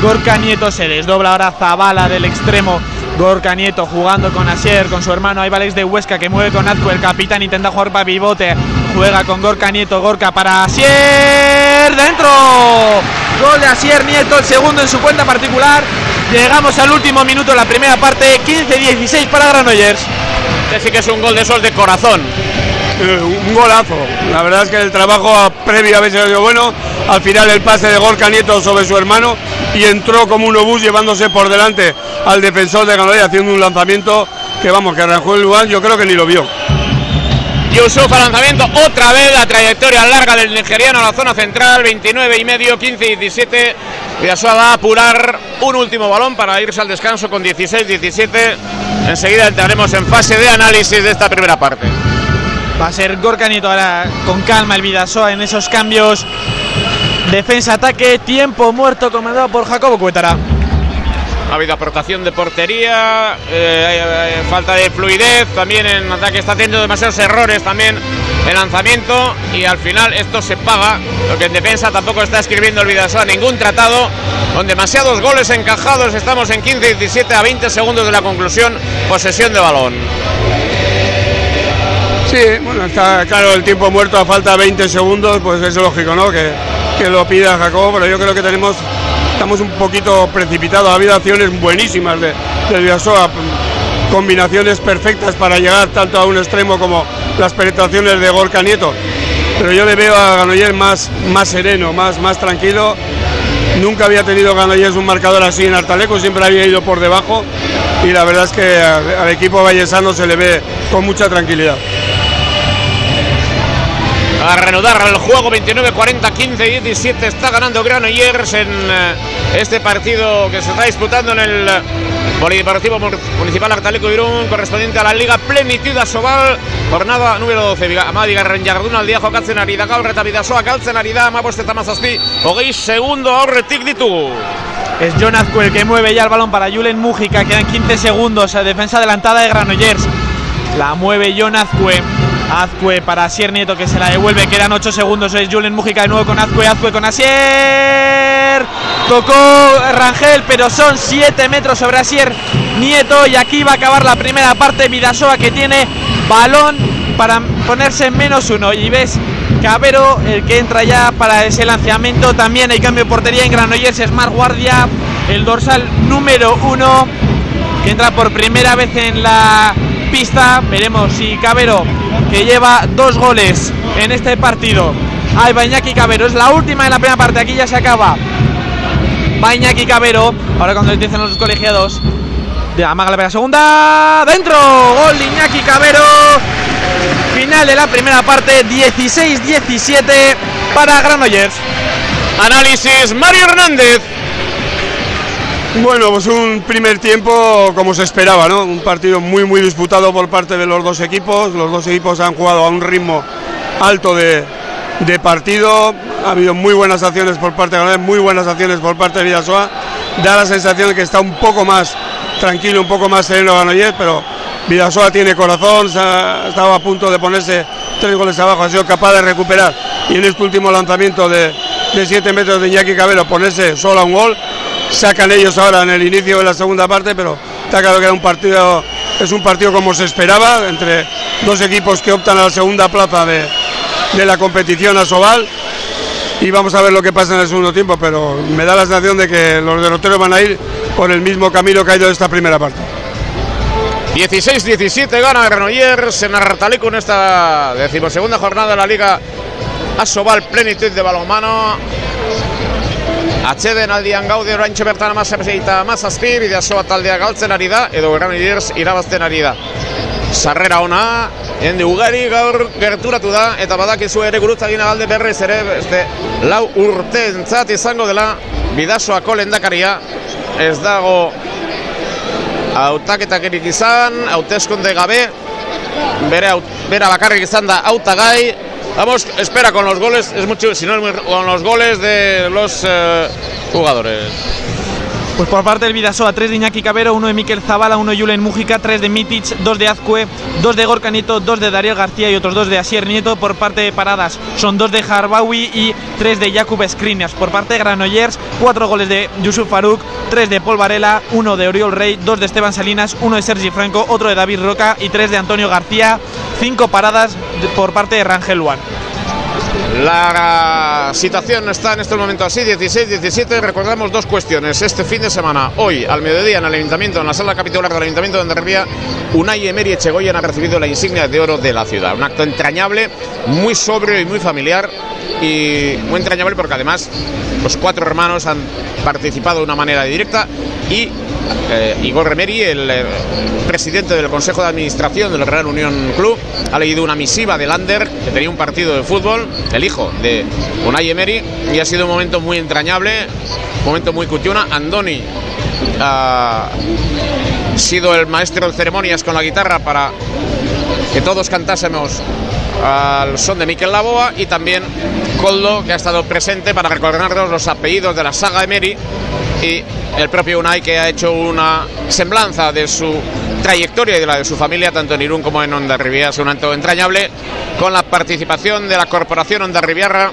Gorka Nieto, se desdobla ahora Zabala del extremo. Gorka Nieto jugando con Asier, con su hermano. Ahí Alex de Huesca que mueve con Azcue. El capitán intenta jugar para pivote. Juega con Gorka Nieto. Gorka para Asier. ¡Dentro! Gol de Asier Nieto, el segundo en su cuenta particular. Llegamos al último minuto de la primera parte. 15-16 para Granollers. Este sí que es un gol de sol de corazón. Eh, un golazo. La verdad es que el trabajo previo había sido bueno. Al final el pase de Gorka Nieto sobre su hermano y entró como un obús llevándose por delante al defensor de Granollers haciendo un lanzamiento que vamos, que arrancó el lugar, yo creo que ni lo vio. Yusuf lanzamiento, otra vez la trayectoria larga del nigeriano a la zona central, 29 y medio, 15 y 17. Vidasoa va a apurar un último balón para irse al descanso con 16-17. Enseguida entraremos en fase de análisis de esta primera parte. Va a ser Gorka Nieto ahora con calma el Vidasoa en esos cambios. Defensa-ataque, tiempo muerto comandado por Jacobo Cuétara. Ha habido aportación de portería, eh, falta de fluidez, también en ataque está haciendo demasiados errores también en lanzamiento y al final esto se paga, porque en defensa tampoco está escribiendo el Vidasoa ningún tratado, con demasiados goles encajados, estamos en 15-17 a 20 segundos de la conclusión, posesión de balón. Sí, bueno, está claro el tiempo muerto a falta de 20 segundos, pues es lógico, ¿no? Que, que lo pida Jacobo, pero yo creo que tenemos estamos un poquito precipitados. Ha habido acciones buenísimas de, del Vidasoa, combinaciones perfectas para llegar tanto a un extremo como las penetraciones de Gorka Nieto. Pero yo le veo a Ganoyer más, más sereno, más, más tranquilo. Nunca había tenido Ganoyers un marcador así en Artaleco, siempre había ido por debajo y la verdad es que al equipo vallesano se le ve con mucha tranquilidad a reanudar el juego 29 40 15 17 está ganando Granollers en eh, este partido que se está disputando en el Polideportivo Municipal Artaleco Irún correspondiente a la Liga Plenitud Asobal jornada número 12 Amadi Garren Jarduna al día jokatzen ari da gaur eta bidasoa galtzen ari da amabost eta mazazpi hogei segundo aurretik ditu es Azcue el que mueve ya el balón para Julen Mújica quedan 15 segundos a defensa adelantada de Granollers la mueve John Azcue para Asier Nieto que se la devuelve, quedan 8 segundos, es Julen Mújica de nuevo con Azcue, Azcue con Asier. Tocó Rangel, pero son 7 metros sobre Asier Nieto y aquí va a acabar la primera parte. Vidasoa que tiene balón para ponerse en menos uno y ves Cabero el que entra ya para ese lanzamiento. También hay cambio de portería en Granollers, Smart Guardia, el dorsal número uno que entra por primera vez en la pista. Veremos si Cabero que lleva dos goles en este partido. Ahí va Iñaki Cabero, es la última en la primera parte, aquí ya se acaba. Va Iñaki Cabero, ahora cuando empiezan los colegiados. De Amaga la segunda, dentro, gol de Iñaki Cabero. Final de la primera parte, 16-17 para Granollers. Análisis Mario Hernández. Bueno, pues un primer tiempo como se esperaba, ¿no? Un partido muy muy disputado por parte de los dos equipos. Los dos equipos han jugado a un ritmo alto de, de partido. Ha habido muy buenas acciones por parte de Granada, muy buenas acciones por parte de Villasoa. Da la sensación de que está un poco más tranquilo, un poco más sereno Granollers, pero Villasoa tiene corazón, estaba a punto de ponerse tres goles abajo, ha sido capaz de recuperar y en este último lanzamiento de, de 7 metros de Iñaki Cabero ponerse solo a un gol sacan ellos ahora en el inicio de la segunda parte, pero está claro que era un partido, es un partido como se esperaba, entre dos equipos que optan a la segunda plaza de, de la competición a Sobal y vamos a ver lo que pasa en el segundo tiempo, pero me da la sensación de que los derroteros van a ir por el mismo camino que ha ido esta primera parte. 16-17 gana Granollers en Artalico en esta decimosegunda jornada de la Liga Asobal plenitud de balonmano Atxeden aldian gaude oraintxe bertan amasa eta amazazpi bideasoa taldea galtzen ari da edo Granollers irabazten ari da. Sarrera ona Ende ugari gaur gerturatu da eta badakizu ere gurutzagina galde berriz ere beste lau urte entzat izango dela bidasoako lendakaria ez dago hautaketak erik izan, hauteskunde gabe, bere, bera bakarrik izan da hautagai, vamos, espera con los goles, es mucho, si no con los goles de los eh, jugadores. Pues por parte del Vidasoa, 3 de Iñaki Cabero, 1 de Miquel Zavala, 1 de Julen Mújica, 3 de Mitic, 2 de Azcue, 2 de Gorka Nieto, 2 de Darío García y otros 2 de Asier Nieto. Por parte de Paradas son 2 de Harbawi y 3 de Jakub Skrinias. Por parte de Granollers, 4 goles de Yusuf Faruk, 3 de Paul Varela, 1 de Oriol Rey, 2 de Esteban Salinas, 1 de Sergi Franco, otro de David Roca y 3 de Antonio García. 5 paradas por parte de Rangel Luan. La situación está en este momento así, 16-17. Recordamos dos cuestiones. Este fin de semana, hoy, al mediodía, en el Ayuntamiento, en la sala capitular del Ayuntamiento de Andalucía, Unai Emery Echegoyen ha recibido la insignia de oro de la ciudad. Un acto entrañable, muy sobrio y muy familiar. Y muy entrañable porque además los cuatro hermanos han participado de una manera directa y eh, Igor Remeri, el eh, presidente del Consejo de Administración del Real Unión Club, ha leído una misiva de Lander, que tenía un partido de fútbol, el hijo de Unai Emery, y ha sido un momento muy entrañable, un momento muy cutiona. Andoni ha sido el maestro de ceremonias con la guitarra para que todos cantásemos al son de Miquel Laboa y también Coldo, que ha estado presente para recordarnos los apellidos de la saga Emery y el propio Unai que ha hecho una semblanza de su trayectoria y de la de su familia, tanto en Irún como en Onda Riviera. Es un acto entrañable con la participación de la Corporación Onda Riviera,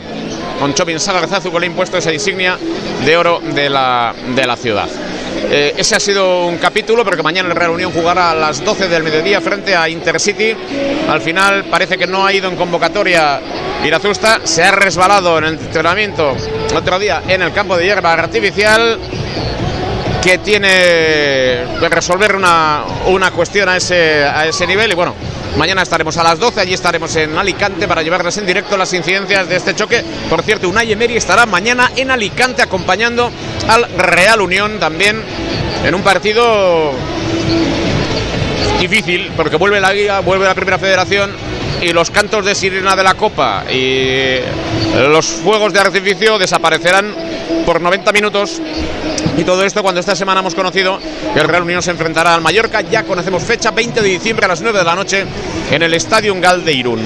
con Chopin Sagarzazu, que le impuesto esa insignia de oro de la, de la ciudad. Eh, ese ha sido un capítulo, pero que mañana el Real Unión jugará a las 12 del mediodía frente a Intercity. Al final parece que no ha ido en convocatoria Irazusta, se ha resbalado en el entrenamiento otro día en el campo de hierba artificial que tiene que resolver una, una cuestión a ese, a ese nivel y bueno, Mañana estaremos a las 12, allí estaremos en Alicante para llevarles en directo las incidencias de este choque. Por cierto, Unai Emery estará mañana en Alicante acompañando al Real Unión también en un partido difícil, porque vuelve la Liga, vuelve la Primera Federación y los cantos de sirena de la Copa y los fuegos de artificio desaparecerán por 90 minutos y todo esto cuando esta semana hemos conocido que el Real Unión se enfrentará al Mallorca. Ya conocemos fecha, 20 de diciembre a las 9 de la noche en el Estadio Gal de Irún.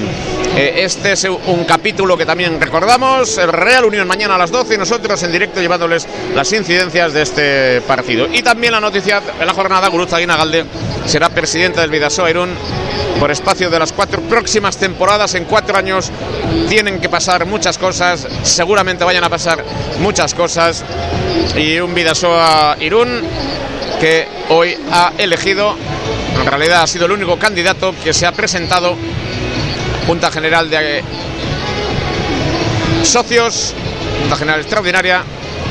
Eh, este es un capítulo que también recordamos. El Real Unión mañana a las 12 y nosotros en directo llevándoles las incidencias de este partido. Y también la noticia en la jornada, Guruz Galde será presidente del Vidasoa Irún por espacio de las cuatro próximas temporadas. En cuatro años tienen que pasar muchas cosas, seguramente vayan a pasar muchas cosas. Y un Vidasoa Irún que hoy ha elegido, en realidad ha sido el único candidato que se ha presentado, Junta General de Socios, Junta General Extraordinaria,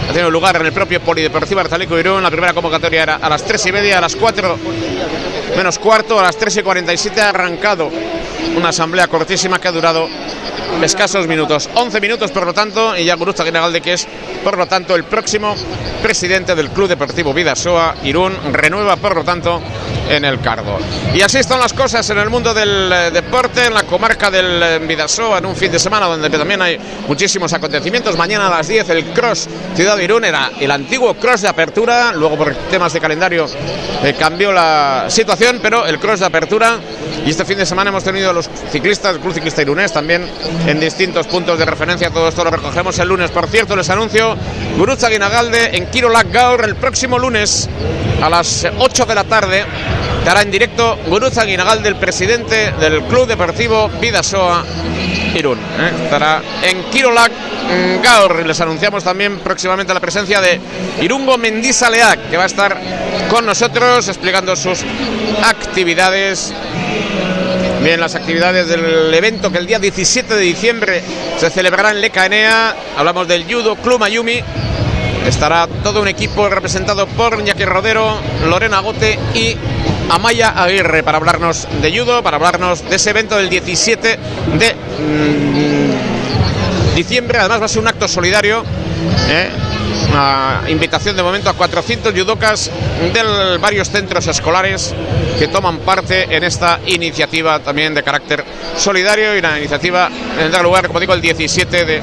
ha tenido lugar en el propio Polideportivo Arzalico Irún. La primera convocatoria era a las 3 y media, a las 4 menos cuarto, a las 3 y 47 ha arrancado una asamblea cortísima que ha durado escasos minutos. 11 minutos, por lo tanto, y ya Gurusta de que es, por lo tanto, el próximo presidente del Club Deportivo Vidasoa Irún, renueva, por lo tanto, en el cargo. Y así están las cosas en el mundo del eh, deporte, en la comarca del eh, Vidasoa, en un fin de semana donde también hay muchísimos acontecimientos. Mañana a las 10 el Cross Ciudad de Irún era el antiguo Cross de apertura, luego por temas de calendario eh, cambió la situación, pero el Cross de apertura y este fin de semana hemos tenido a los ciclistas, el Club Ciclista Irunés también en distintos puntos de referencia. Todo esto lo recogemos el lunes. Por cierto, les anuncio Gurutza Guinagalde en Kirolak Gaur el próximo lunes a las 8 de la tarde. Estará en directo Gurutza Guinagalde, el presidente del Club Deportivo Vidasoa Irún. ¿eh? Estará en Kirolak Gaur. Y les anunciamos también próximamente la presencia de Irungo Mendiza Leac, que va a estar con nosotros explicando sus actividades Bien, las actividades del evento que el día 17 de diciembre se celebrará en Lecaenea. Hablamos del Judo Club Mayumi. Estará todo un equipo representado por Iñaki Rodero, Lorena Gote y Amaya Aguirre para hablarnos de judo, para hablarnos de ese evento del 17 de mm, diciembre. Además va a ser un acto solidario. ¿eh? Una invitación de momento a 400 judocas de varios centros escolares que toman parte en esta iniciativa también de carácter solidario y una iniciativa en dar lugar, como digo, el 17 de,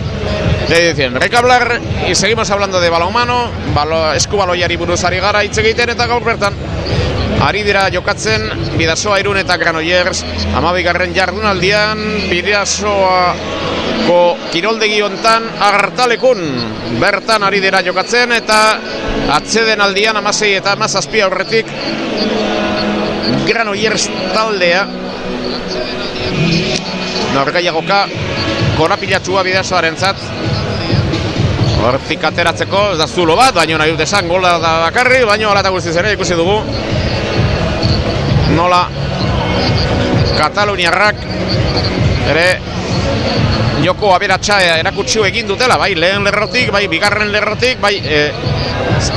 diciembre. Hay que hablar y seguimos hablando de balonmano, balo, eskubaloiari buruz ari gara hitz ari dira jokatzen bidasoa irun eta granollers. Amabigarren jardunaldian bidasoako kiroldegi hontan hartalekun bertan ari dira jokatzen eta atzeden aldian amasei eta amazazpi aurretik granollers taldea. Norgaiagoka korapilatxua bidasoaren zat Hortik ateratzeko, ez da zulo bat, baina nahi dut esan gola da bakarri, baina hola eta guztiz ere ikusi dugu nola Kataluniarrak ere joko aberatsa erakutsi egin dutela, bai lehen lerrotik, bai bigarren lerrotik, bai e,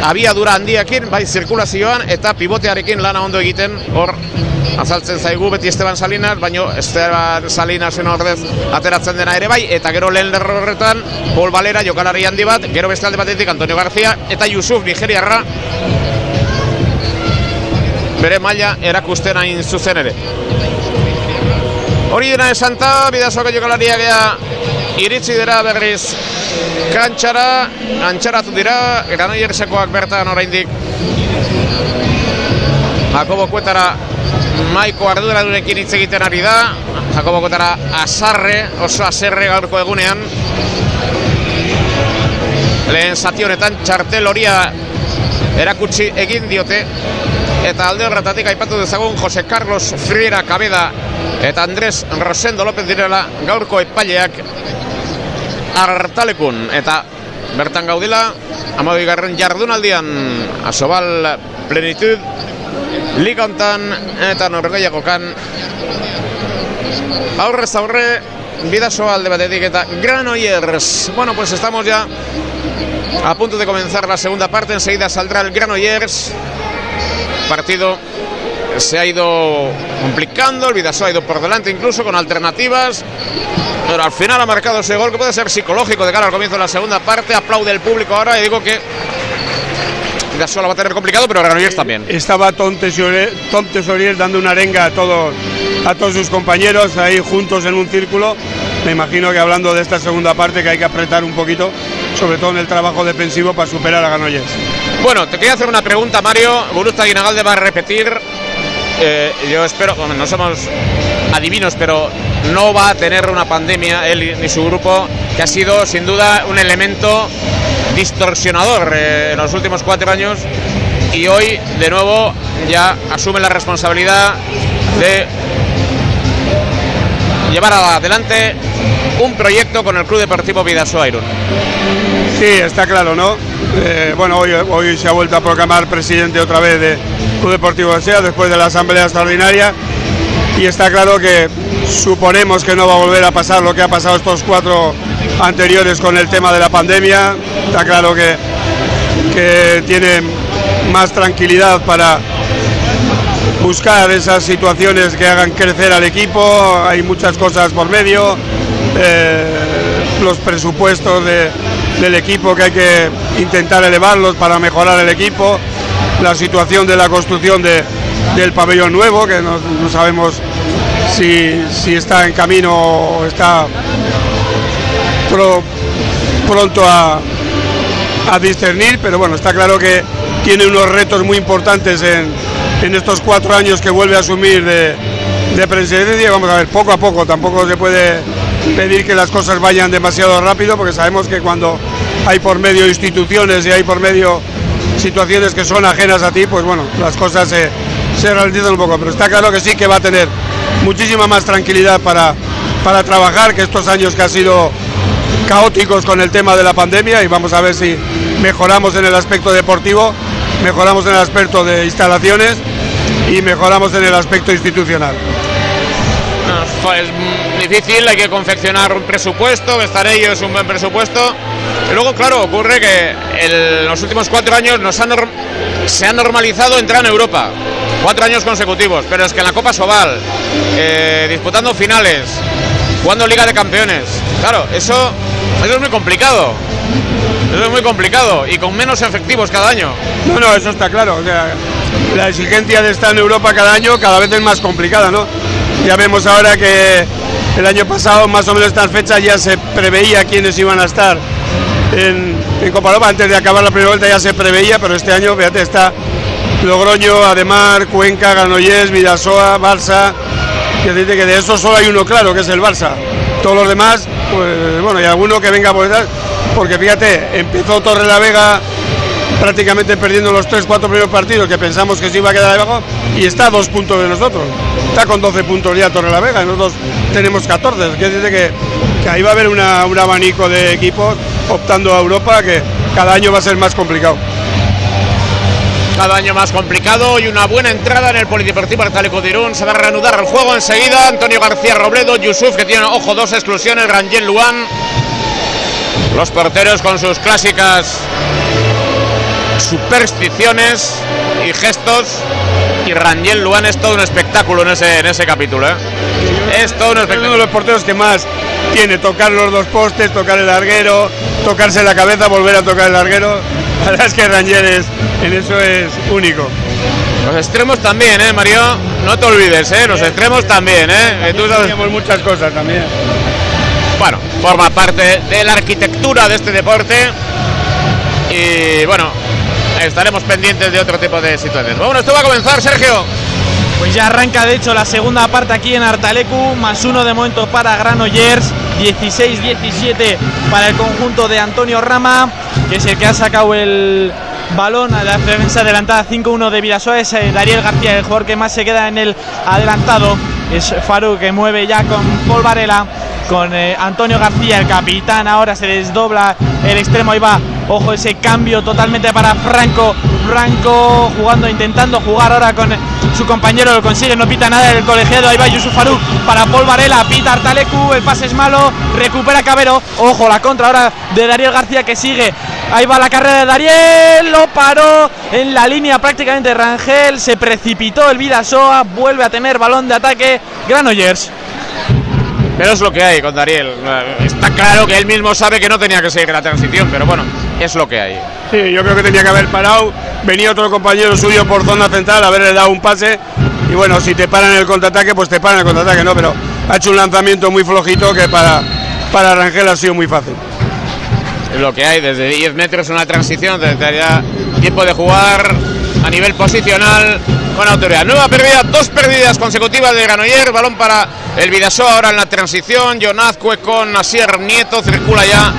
abiadura handiakin, bai zirkulazioan eta pivotearekin lana ondo egiten hor azaltzen zaigu beti Esteban Salinas, baino Esteban Salinasen ordez ateratzen dena ere bai, eta gero lehen lerro horretan Paul Valera jokalari handi bat, gero beste alde batetik Antonio García eta Yusuf Nigeriarra bere maila erakusten hain zuzen ere. Hori dena esanta, bidazoak jokalaria gea iritsi dira berriz. Kantxara, antxaratu dira, granoiersekoak bertan oraindik. Jakobo Kuetara maiko arduradunekin hitz egiten ari da. Jakobo Kuetara asarre, oso aserre gaurko egunean. Lehen zati honetan txartel horia erakutsi egin diote eta alde horretatik aipatu dezagun Jose Carlos Friera Kabeda eta Andrés Rosendo López direla gaurko epaileak hartalekun eta bertan gaudila amabi garren jardunaldian asobal plenitud liga hontan eta norgeiagokan aurrez aurre bidaso alde batetik eta Granollers bueno pues estamos ya a punto de comenzar la segunda parte. Enseguida saldrá el Granollers partido se ha ido complicando, el Vidaso ha ido por delante incluso con alternativas, pero al final ha marcado ese gol que puede ser psicológico de cara al comienzo de la segunda parte, aplaude el público ahora y digo que Vidaso lo va a tener complicado, pero Granollers también. Estaba Tom Tesorier dando una arenga a todos, a todos sus compañeros ahí juntos en un círculo. Me imagino que hablando de esta segunda parte que hay que apretar un poquito, sobre todo en el trabajo defensivo para superar a Granollers. Bueno, te quería hacer una pregunta, Mario. Gurusta Guinagalde va a repetir. Eh, yo espero, no somos adivinos, pero no va a tener una pandemia él ni su grupo, que ha sido sin duda un elemento distorsionador eh, en los últimos cuatro años y hoy de nuevo ya asume la responsabilidad de llevar adelante un proyecto con el Club Deportivo Vidasoa Irún. Sí, está claro, ¿no? Eh, bueno, hoy, se ha vuelto a proclamar presidente otra vez de Club Deportivo de Sea después de la asamblea extraordinaria y está claro que suponemos que no va a volver a pasar lo que ha pasado estos cuatro anteriores con el tema de la pandemia. Está claro que, que tiene más tranquilidad para buscar esas situaciones que hagan crecer al equipo. Hay muchas cosas por medio. Eh, los presupuestos de, del equipo que hay que intentar elevarlos para mejorar el equipo, la situación de la construcción de, del pabellón nuevo, que no, sabemos si, si, está en camino o está pro, pronto a, a, discernir, pero bueno, está claro que tiene unos retos muy importantes en, en estos cuatro años que vuelve a asumir de, de presidencia. Vamos a ver, poco a poco, tampoco se puede pedir que las cosas vayan demasiado rápido, porque sabemos que cuando hay por medio instituciones y hay por medio situaciones que son ajenas a ti, pues bueno, las cosas se, realizan un poco. Pero está claro que sí que va a tener muchísima más tranquilidad para, para trabajar que estos años que han sido caóticos con el tema de la pandemia y vamos a ver si mejoramos en el aspecto deportivo, mejoramos en el aspecto de instalaciones y mejoramos en el aspecto institucional. Es difícil, hay que confeccionar un presupuesto, estar ellos es un buen presupuesto. Y luego, claro, ocurre que en los últimos cuatro años nos han se ha normalizado entrar en Europa. Cuatro años consecutivos, pero es que en la Copa Sobal, eh, disputando finales, jugando Liga de Campeones, claro, eso, eso es muy complicado. Eso es muy complicado y con menos efectivos cada año. No, no, eso está claro. La exigencia de estar en Europa cada año cada vez es más complicada, ¿no? Ya vemos ahora que el año pasado, más o menos estas fechas, ya se preveía quiénes iban a estar en, en. Antes de acabar la primera vuelta ya se preveía, pero este año, fíjate, está Logroño, Ademar, Cuenca, Ganoyés, Vidasoa, Barça. Que dice que de eso solo hay uno claro, que es el Barça. Todos los demás, pues bueno, y alguno que venga por detrás, porque fíjate, empezó Torre la Vega prácticamente perdiendo los 3-4 primeros partidos que pensamos que se iba a quedar debajo y está a dos puntos de nosotros. Está con 12 puntos ya Torre la Vega, nosotros tenemos 14. Quiere decir que, que ahí va a haber un abanico de equipos optando a Europa que cada año va a ser más complicado. Cada año más complicado y una buena entrada en el Polideportivo Artaleco de Irún. Se va a reanudar el juego enseguida. Antonio García Robledo, Yusuf, que tiene, ojo, dos exclusiones. Rangel Luan. Los porteros con sus clásicas supersticiones y gestos. Y Rangel Luan es todo un espectáculo en ese, en ese capítulo. ¿eh? Es todo un espectáculo. uno de los porteros que más tiene tocar los dos postes, tocar el larguero, tocarse la cabeza, volver a tocar el larguero. La verdad es que Rangel es, en eso es único. Los extremos también, ¿eh, Mario? No te olvides, ¿eh? Los extremos también, ¿eh? Tú sabes... muchas cosas también. Bueno, forma parte de la arquitectura de este deporte. Y bueno, estaremos pendientes de otro tipo de situaciones. Bueno, esto va a comenzar, Sergio. Pues ya arranca de hecho la segunda parte aquí en Artalecu, más uno de momento para Granollers, 16-17 para el conjunto de Antonio Rama, que es el que ha sacado el balón a la defensa adelantada 5-1 de Vidasoa, eh, Dariel García, el jugador que más se queda en el adelantado, es Faru que mueve ya con Paul Varela, con eh, Antonio García, el capitán, ahora se desdobla el extremo, ahí va Ojo ese cambio totalmente para Franco. Franco jugando, intentando jugar ahora con su compañero, lo consigue, no pita nada el colegiado. Ahí va Yusuf Faruk para Paul Varela, pita Artalecu, el pase es malo, recupera Cabero. Ojo, la contra ahora de Dariel García que sigue. Ahí va la carrera de Dariel, lo paró en la línea prácticamente Rangel, se precipitó el Vidasoa, vuelve a tener balón de ataque Granollers. Pero es lo que hay con Dariel. Está claro que él mismo sabe que no tenía que seguir la transición, pero bueno, es lo que hay. Sí, yo creo que tenía que haber parado. Venía otro compañero suyo por zona central a haberle dado un pase. Y bueno, si te paran el contraataque, pues te paran el contraataque, ¿no? Pero ha hecho un lanzamiento muy flojito que para, para Rangel ha sido muy fácil. Es lo que hay, desde 10 metros una transición, ya tiempo de jugar a nivel posicional con autoridad. Nueva pérdida, dos pérdidas consecutivas de Granoller, balón para el Vidasoa ahora en la transición, Jonazcue con Asier Nieto, circula ya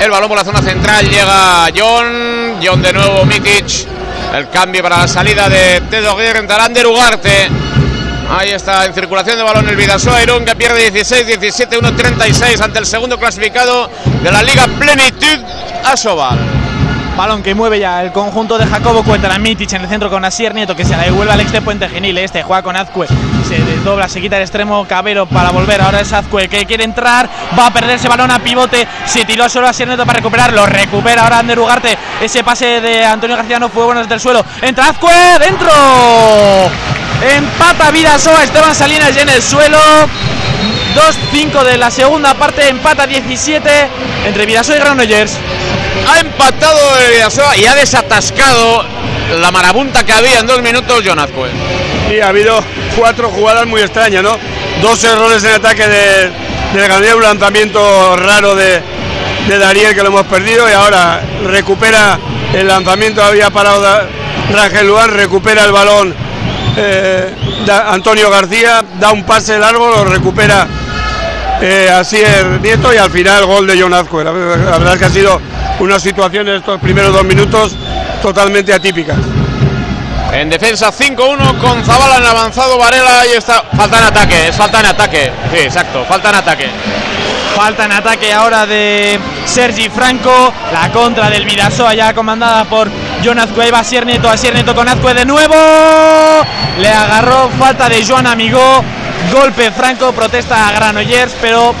el balón por la zona central, llega John, John de nuevo Mikic, el cambio para la salida de Tedo Guerrero, de Ugarte. Ahí está en circulación de balón el Vidasoa Irún que pierde 16, 17, 1, 36 ante el segundo clasificado de la Liga Plenitud Asobal. Balón que mueve ya el conjunto de Jacobo Cuentra, Mitic en el centro con Asier Nieto que se la devuelve al ex de Puente Genil. Este juega con Azcue, se desdobla, se quita el extremo Cabero para volver. Ahora es Azcue que quiere entrar, va a perderse balón a pivote. Se tiró solo Asier Nieto para recuperarlo. Recupera ahora Ander Ugarte. Ese pase de Antonio García no fue bueno desde el suelo. Entra Azcue, dentro. Empata Vidasoa, Esteban Salinas en el suelo. 2-5 de la segunda parte, empata 17 entre Vidasoa y Granollers ha empatado Vidasoa y ha desatascado la marabunta que había en dos minutos Jonazco. Y ha habido cuatro jugadas muy extrañas, ¿no? Dos errores en ataque de, de un lanzamiento raro de, de Dariel que lo hemos perdido y ahora recupera el lanzamiento, había parado Rangel Luan, recupera el balón eh, Antonio García, da un pase largo, lo recupera eh, así el Nieto y al final gol de John La, la verdad es que ha sido una situación en estos primeros dos minutos totalmente atípica. En defensa 5-1 con Zabala en avanzado Varela y está. Falta en ataque, es falta en ataque. Sí, exacto, falta en ataque. Falta en ataque ahora de Sergi Franco. La contra del Vidasoa ya comandada por John Azcue. Va a Neto, a Neto con Azcue de nuevo. Le agarró falta de Joan Amigo. golpe franco, protesta a Granollers, pero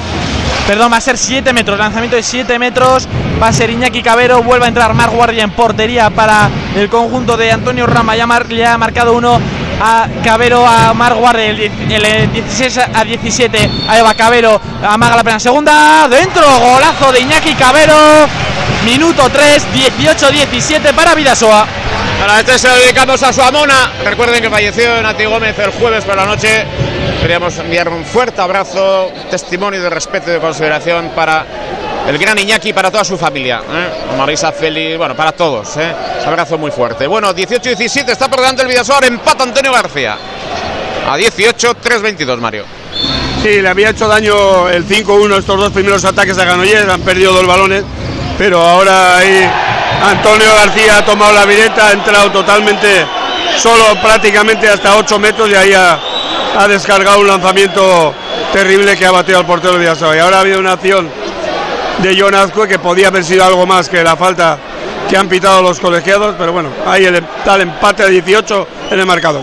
perdón, va a ser 7 metros, lanzamiento de 7 metros, va a ser Iñaki Cabero, vuelve a entrar Mar Guardia en portería para el conjunto de Antonio Rama, ya, ha marcado uno a Cabero, a Mar Guardia, el, 16 a 17, a Eva Cabero, amaga la pena segunda, dentro, golazo de Iñaki Cabero, minuto 3, 18-17 para Vidasoa. Para este se lo dedicamos a su amona. Recuerden que falleció Nati Gómez el jueves por la noche. Queríamos enviar un fuerte abrazo, testimonio de respeto y de consideración para el gran Iñaki para toda su familia. ¿eh? Marisa Félix, bueno, para todos. ¿eh? Abrazo muy fuerte. Bueno, 18-17 está por delante el Vidasor, empata Antonio García. A 18, 3-22, Mario. Sí, le había hecho daño el 5-1 estos dos primeros ataques a Ganoyer, han perdido dos balones, pero ahora ahí Antonio García ha tomado la vireta, ha entrado totalmente solo prácticamente hasta 8 metros y ahí ha, [LAUGHS] descargado un lanzamiento terrible que ha batido al portero de Y ahora ha habido una acción de John Azcue que podía haber sido algo más que la falta que han pitado los colegiados, pero bueno, ahí el, está el empate a 18 en el marcador.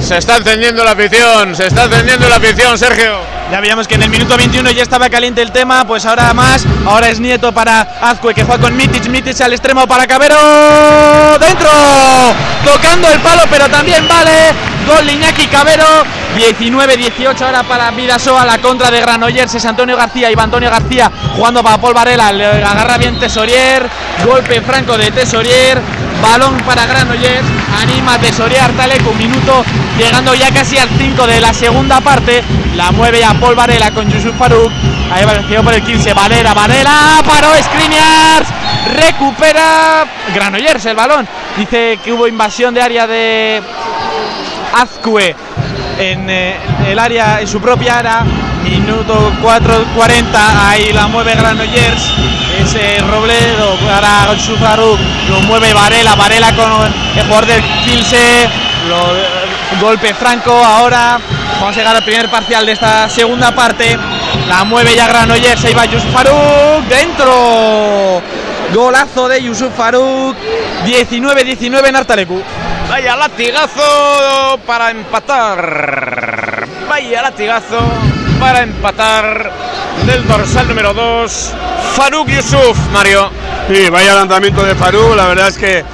Se está encendiendo la afición, se está encendiendo la afición, Sergio. Ya veíamos que en el minuto 21 ya estaba caliente el tema, pues ahora más. Ahora es Nieto para Azcue que juega con Mitic, Mitic al extremo para Cabero. ¡Dentro! Tocando el palo, pero también vale. Gol de Cabero. 19-18 ahora para Vidasoa, la contra de Granollers es Antonio García, Iba Antonio García jugando para Paul Varela, le agarra bien Tesorier, golpe franco de Tesorier, balón para Granollers, anima Tesorier Artaleco, un minuto llegando ya casi al 5 de la segunda parte, la mueve a Paul Varela con Yusuf Faruk, ahí va por el 15, Varela, Varela, paró Skriniars, recupera Granollers el balón, dice que hubo invasión de área de Azcue en eh, el área, en su propia área, minuto 4.40, ahí la mueve Granollers, ese Robledo para Sufaruk, lo mueve Varela, Varela con el jugador del 15, golpe franco, ahora vamos a llegar al primer parcial de esta segunda parte, la mueve ya Granollers, ahí va Yusuf Faruk, dentro, golazo de Yusuf Faruk, 19-19 en Artalecu. Vaya latigazo para empatar. Vaya latigazo para empatar del dorsal número 2. Faruk Yusuf, Mario. Sí, vaya lanzamiento de Faruk. La verdad es que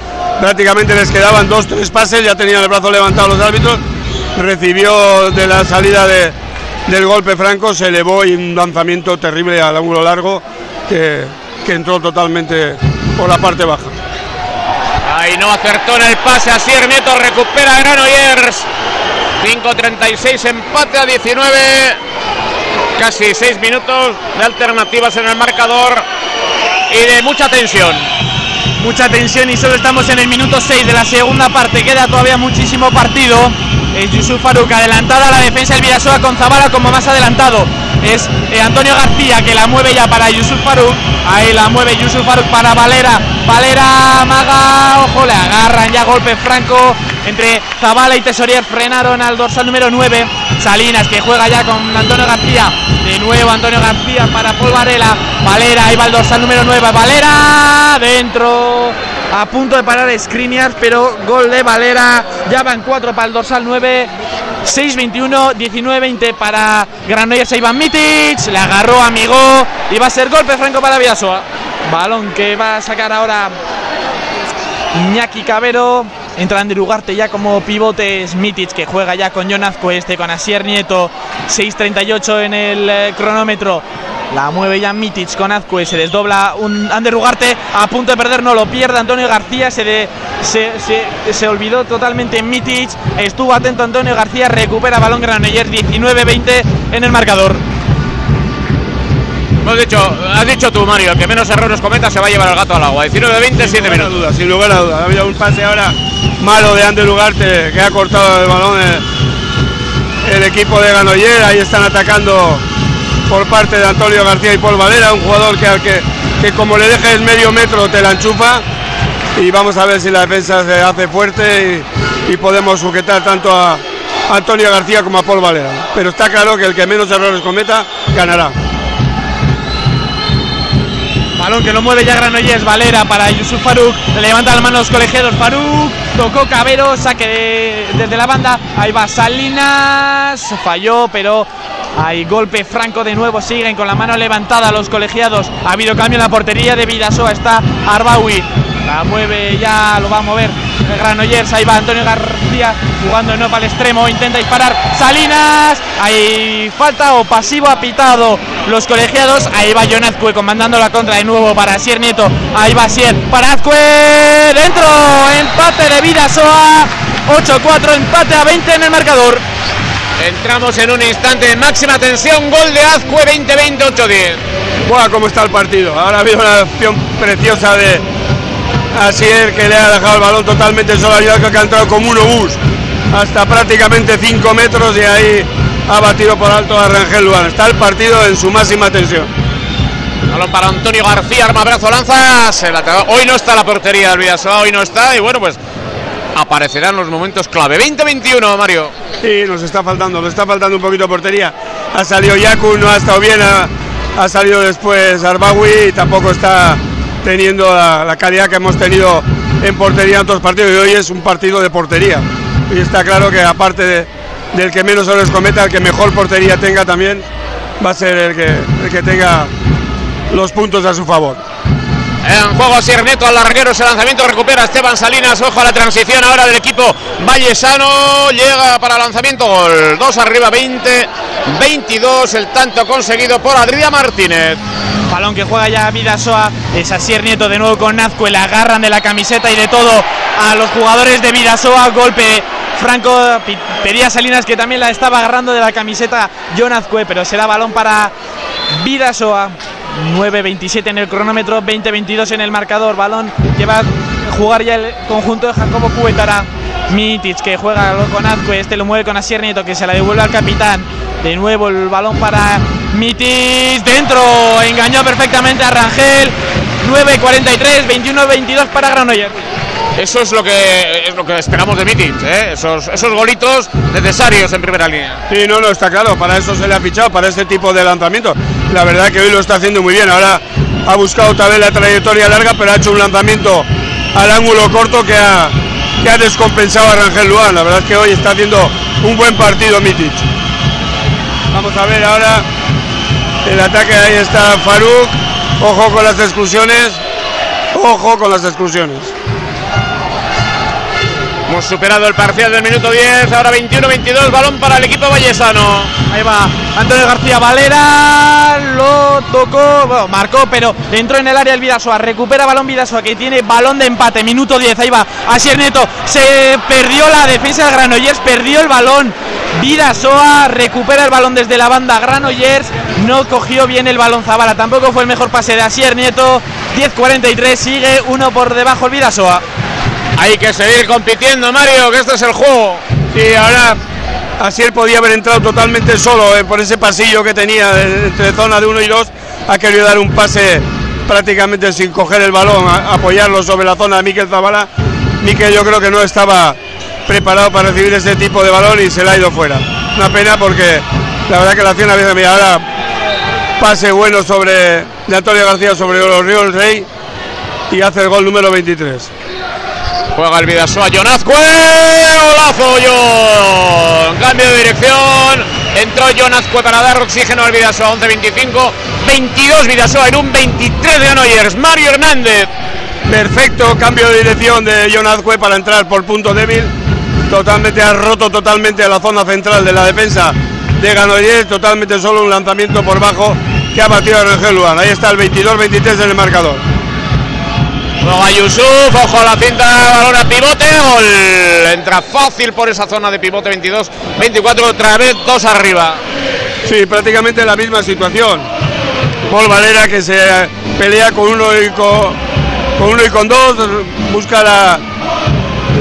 prácticamente les quedaban dos, tres pases. Ya tenían el brazo levantado los árbitros. Recibió de la salida de, del golpe franco, se elevó y un lanzamiento terrible al ángulo largo que, que entró totalmente por la parte baja. Ahí no acertó en el pase. Así Nieto recupera Granollers. 5.36, empate a 19. Casi 6 minutos de alternativas en el marcador y de mucha tensión. Mucha tensión y solo estamos en el minuto 6 de la segunda parte. Queda todavía muchísimo partido. Es Yusuf Faruk adelantada la defensa del Vidasoa con Zabala como más adelantado. Es eh, Antonio García que la mueve ya para Yusuf Faruk. Ahí la mueve Yusuf Faruk para Valera. Valera Maga. Ojo, le agarran ya golpe franco. Entre Zabala y Tesorier frenaron al dorsal número 9. Salinas que juega ya con Antonio García. De nuevo Antonio García para Paul Varela. Valera, ahí va el dorsal número 9. Valera dentro a punto de parar Skriniar, pero gol de Valera, ya van 4 para el dorsal 9, 6-21, 19-20 para Granollers e Iván Mitic, le agarró amigo y va a ser golpe franco para Vidasoa. Balón que va a sacar ahora Iñaki Cabero. Entra Ander Ugarte ya como pivote Mitic que juega ya con Jonazco este con Asier Nieto. 6.38 en el eh, cronómetro. La mueve ya Mitic con Azcue, se desdobla un Ander Ugarte, a punto de perder, no lo pierde Antonio García, se, se, olvidó totalmente Mitic, estuvo atento Antonio García, recupera balón Granollers 19-20 en el marcador. Hemos dicho, has dicho tú, Mario, que menos errores cometa se va a llevar el gato al agua. 19-20, 7 minutos. Duda, sin lugar a dudas. Ha habido un pase ahora malo de Ander Ugarte que ha cortado el balón el, equipo de Granollers. Ahí están atacando por parte de Antonio García y Paul Valera, un jugador que, que, que como le dejes medio metro te la enchufa y vamos a ver si la defensa se hace fuerte y, podemos sujetar tanto a Antonio García como a Paul Valera. Pero está claro que el que menos errores cometa ganará. Balón que lo mueve ya Granollers, Valera para Yusuf Faruk. Le levanta las manos colegiados. Faruk tocó Cabero, saque desde la banda. Ahí va Salinas, falló, pero hay golpe franco de nuevo. Siguen con la mano levantada los colegiados. Ha habido cambio en la portería de Vidasoa. Está Arbawi. La mueve ya, lo va a mover Granollers. Ahí va Antonio García jugando de nuevo al extremo. Intenta disparar Salinas. Hay falta o pasivo apitado los colegiados. Ahí va Jonazcue comandando la contra de nuevo para Sier Nieto. Ahí va Sier para Azcue. Dentro. Empate de Vidasoa. 8-4. Empate a 20 en el marcador. Entramos en un instante de máxima tensión. Gol de Azcue 20-20, 8-10. Buah, cómo está el partido. Ahora ha habido una acción preciosa de Asier que le ha dejado el balón totalmente solo a que ha entrado como un obús hasta prácticamente 5 metros y ahí ha batido por alto a Rangel Luan. Está el partido en su máxima tensión. Balón para Antonio García, arma brazo, lanza. Se la hoy no está la portería del Vidasoa, hoy no está. Y bueno, pues aparecerán los momentos clave. 20-21, Mario. Sí, nos está faltando, nos está faltando un poquito de portería. Ha salido Yaku, no ha estado bien, ha, ha salido después Arbawi y tampoco está teniendo la, calidad que hemos tenido en portería en otros partidos y hoy es un partido de portería. Y está claro que aparte del que menos errores cometa, el que mejor portería tenga también va a ser el que, que tenga los puntos a su favor. En juego Sierneto al larguero, ese lanzamiento recupera Esteban Salinas. Ojo a la transición ahora del equipo Vallesano. Llega para lanzamiento gol. 2 arriba, 20, 22. El tanto conseguido por Adrián Martínez. Balón que juega ya Vidasoa. Es Asier Nieto de nuevo con Nazcue. Le agarran de la camiseta y de todo a los jugadores de Vidasoa. Golpe Franco pedía Salinas que también la estaba agarrando de la camiseta John Azcue, pero será balón para Vidasoa. 9.27 en el cronómetro, 20-22 en el marcador. Balón que va a jugar ya el conjunto de Jacobo Cuetara. Mitic que juega con Azcue, este lo mueve con Asier Nieto que se la devuelve al capitán. De nuevo el balón para Mitis dentro, engañó perfectamente a Rangel. 9.43, 21-22 para Granollers. Eso es lo que es lo que esperamos de Mitic, ¿eh? esos, esos golitos necesarios en primera línea. Sí, no, no, está claro, para eso se le ha fichado, para este tipo de lanzamiento. La verdad que hoy lo está haciendo muy bien. Ahora ha buscado otra vez la trayectoria larga, pero ha hecho un lanzamiento al ángulo corto que ha, que ha descompensado a Rangel Luan. La verdad es que hoy está haciendo un buen partido Mitic. Vamos a ver ahora el ataque, ahí está Faruk. Ojo con las exclusiones. Ojo con las exclusiones. Hemos superado el parcial del minuto 10, ahora 21-22, balón para el equipo vallesano. Ahí va Antonio García Valera, lo tocó, marcó, pero entró en el área el Vidasoa, recupera balón Vidasoa que tiene balón de empate, minuto 10, ahí va Asier Neto, se perdió la defensa de Granollers, perdió el balón. Vidasoa recupera el balón desde la banda Granollers, no cogió bien el balón Zabala, tampoco fue el mejor pase de Asier Nieto, 10-43, sigue uno por debajo el Vidasoa. Hay que seguir compitiendo, Mario, que este es el juego. Y ahora él podía haber entrado totalmente solo eh, por ese pasillo que tenía entre zona de 1 y 2. Ha querido dar un pase prácticamente sin coger el balón, apoyarlo sobre la zona de Miquel Zabala. Miquel yo creo que no estaba preparado para recibir ese tipo de balón y se le ha ido fuera. Una pena porque la verdad que la acción había veces ahora pase bueno sobre de Antonio García sobre los Ríos Rey y hace el gol número 23. Juega el Vidasoa, John Azcue, golazo John. Cambio de dirección. Entró John Azcue para dar oxígeno al Vidasoa, 11-25. 22 Vidasoa en un 23 de Anoyers. Mario Hernández. Perfecto cambio de dirección de John Azcue para entrar por punto débil. Totalmente ha roto totalmente a la zona central de la defensa de Ganoyers. Totalmente solo un lanzamiento por bajo que ha batido a Rangel Luan. Ahí está el 22-23 en el marcador. Juega Yusuf, ojo a la cinta, balón a pivote, gol. Entra fácil por esa zona de pivote 22, 24, otra vez dos arriba. Sí, prácticamente la misma situación. Paul Valera que se pelea con uno y con, uno y con dos, busca la,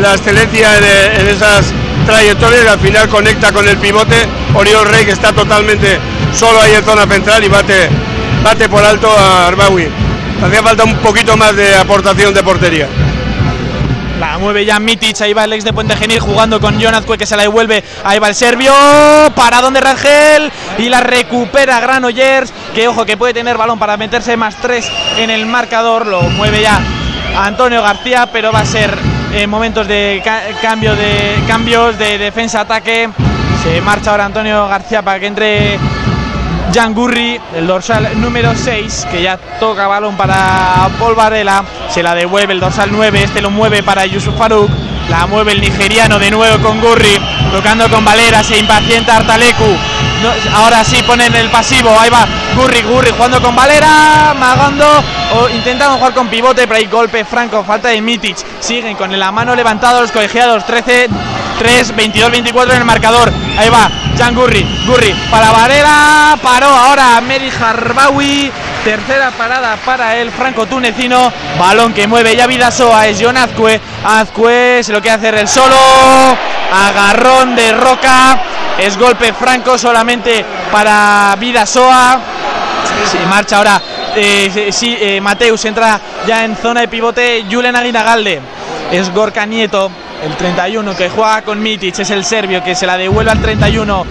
la excelencia en, esas trayectorias y al final conecta con el pivote. Oriol Rey que está totalmente solo ahí en zona central y bate, bate por alto a Arbawi. Hacía falta un poquito más de aportación de portería. La mueve ya Mitic, ahí va el ex de Puente Genil jugando con Jonazcue que se la devuelve, ahí va el serbio, para donde Rangel y la recupera Granollers, que ojo que puede tener balón para meterse más tres en el marcador, lo mueve ya Antonio García, pero va a ser en momentos de cambio de cambios de defensa-ataque. Se marcha ahora Antonio García para que entre Jan Gurri, el dorsal número 6, que ya toca balón para Paul Varela. Se la devuelve el dorsal 9, este lo mueve para Yusuf Farouk. La mueve el nigeriano de nuevo con Gurri, tocando con Valera, se impacienta Artalecu. ahora sí ponen el pasivo, ahí va Gurri, Gurri jugando con Valera, magando, o intentando jugar con pivote, pero hay golpe franco, falta de Mitic. Siguen con la mano levantado los colegiados, 13, 3, 22, 24 en el marcador. Ahí va, Jan Gurri, Gurri para Valera, paró ahora Meri Harbawi. Tercera parada para el franco tunecino. Balón que mueve ya Vidasoa. Es John Azcue. Azcue se lo quiere hacer el solo. Agarrón de Roca. Es golpe franco solamente para Vidasoa. Se marcha ahora. Eh, sí, eh, Mateus entra ya en zona de pivote. Julen Aguinagalde. Es Gorka Nieto, el 31 que juega con Mitic. Es el serbio que se la devuelve al 31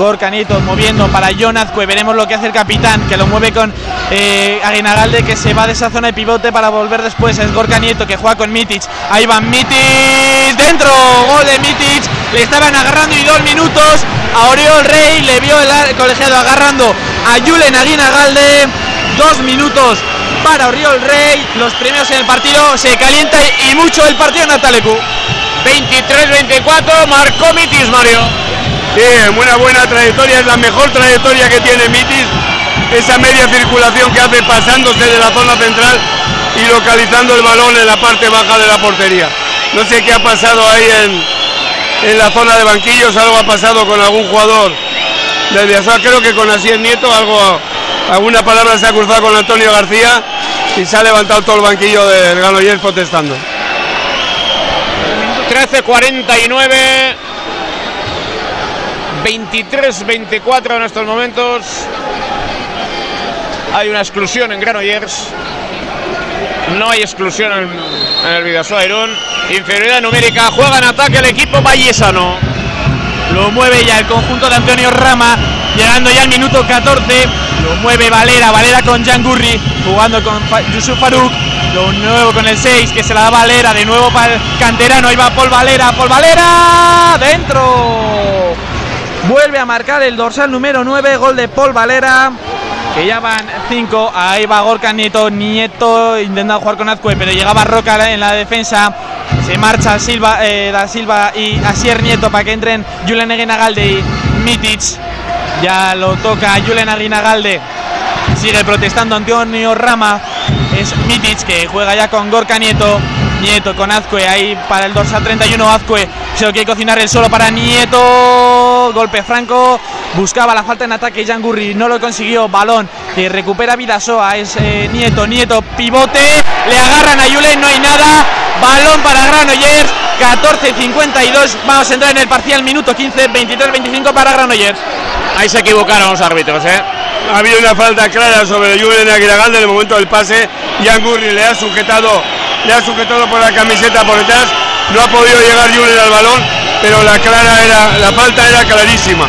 Gorka Nieto moviendo para John Veremos lo que hace el capitán, que lo mueve con eh, Aguinalde, que se va de esa zona de pivote para volver después. Es Gorka Nieto que juega con Mitic. Ahí va Mitic dentro. Gol de Mitic. Le estaban agarrando y dos minutos. A Oriol Rey le vio el colegiado agarrando a Julen Aguinalde. Dos minutos para Oriol Rey. Los primeros en el partido. Se calienta y mucho el partido en Atalecu. 23-24. Marcó Mitic, Mario. Sí, una buena trayectoria, es la mejor trayectoria que tiene Mitis, esa media circulación que hace pasándose de la zona central y localizando el balón en la parte baja de la portería. No sé qué ha pasado ahí en, en la zona de banquillos, algo ha pasado con algún jugador del Villasoa, creo que con Asier Nieto, algo, alguna palabra se ha cruzado con Antonio García y se ha levantado todo el banquillo del Granollers protestando. 13-49 23-24 en estos momentos. Hay una exclusión en Granollers. No hay exclusión en, el Vidasoa Irún. Inferioridad numérica. Juega en ataque el equipo vallesano. Lo mueve ya el conjunto de Antonio Rama. Llegando ya al minuto 14. Lo mueve Valera. Valera con Jan Gurri. Jugando con Yusuf Faruk. Lo nuevo con el 6 que se la da Valera. De nuevo para el canterano. Ahí va Paul Valera. Paul Valera. Dentro. Vuelve a marcar el dorsal número 9, gol de Paul Valera. Que ya van 5. Ahí va Gorka Nieto. Nieto intentando jugar con Azcue, pero llegaba Roca en la defensa. Se marcha Silva, eh, da Silva y Asier Nieto para que entren Julen Aguinagalde y Mitic. Ya lo toca Julen Aguinagalde. Sigue protestando Antonio Rama. Es Mitic que juega ya con Gorka Nieto. Nieto con Azcue ahí para el dorsal 31. Azcue se lo quiere cocinar el solo para Nieto. Golpe franco. Buscaba la falta en ataque Gurri No lo consiguió. Balón que recupera Vidasoa. Es eh, Nieto. Nieto pivote. Le agarran a Yulen. No hay nada. Balón para Granollers. 14-52. Vamos a entrar en el parcial minuto 15. 23-25 para Granollers. Ahí se equivocaron los árbitros, ¿eh? Ha habido una falta clara sobre Julen Aguiragán en el momento del pase. Gurri le ha sujetado le ha sujetado por la camiseta por detrás, no ha podido llegar Julen al balón, pero la clara era, la falta era clarísima.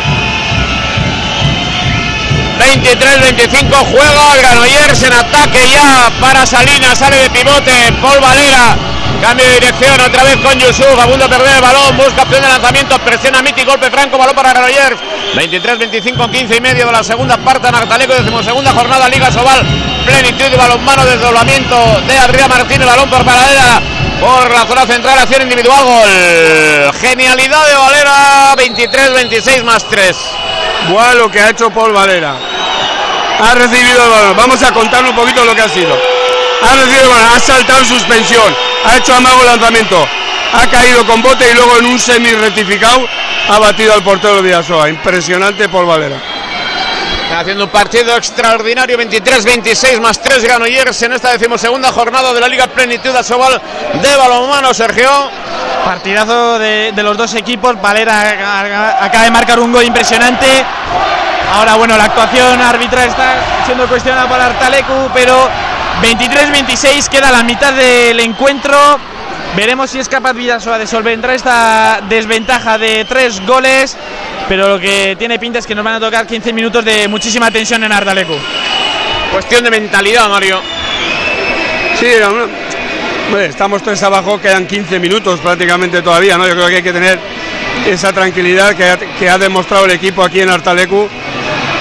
23-25 juega Granollers en ataque ya para Salinas, sale de pivote, Paul Valera, cambio de dirección otra vez con Yusuf, a perder el balón, busca opción de lanzamiento, presiona Miti, golpe franco, balón para Granollers, 23-25, 15 y medio de la segunda parte en Artaleco, decimosegunda jornada Liga Sobal, plenitud de balonmano, desdoblamiento de Adrián Martínez, balón por Valera, por la zona central, acción individual, gol, genialidad de Valera, 23-26 más 3. Buah, lo que ha hecho Paul Valera. Ha recibido el balón. Vamos a contar un poquito lo que ha sido. Ha recibido el balón, ha saltado en suspensión, ha hecho amago lanzamiento, ha caído con bote y luego en un semi rectificado ha batido al portero de Villasoa. Impresionante Paul Valera. Haciendo un partido extraordinario, 23-26 más 3 Granollers en esta decimosegunda jornada de la Liga Plenitud Asobal de balonmano, Sergio. Partidazo de, los dos equipos. Valera acaba de marcar un gol impresionante. Ahora, bueno, la actuación arbitral está siendo cuestionada por Artalecu, pero 23-26 queda la mitad del encuentro. Veremos si es capaz Vidasoa de solventar esta desventaja de tres goles, pero lo que tiene pinta es que nos van a tocar 15 minutos de muchísima tensión en Ardalecu. Cuestión de mentalidad, Mario. Sí, estamos tres abajo, quedan 15 minutos prácticamente todavía, ¿no? Yo creo que hay que tener esa tranquilidad que ha, demostrado el equipo aquí en Artalecu.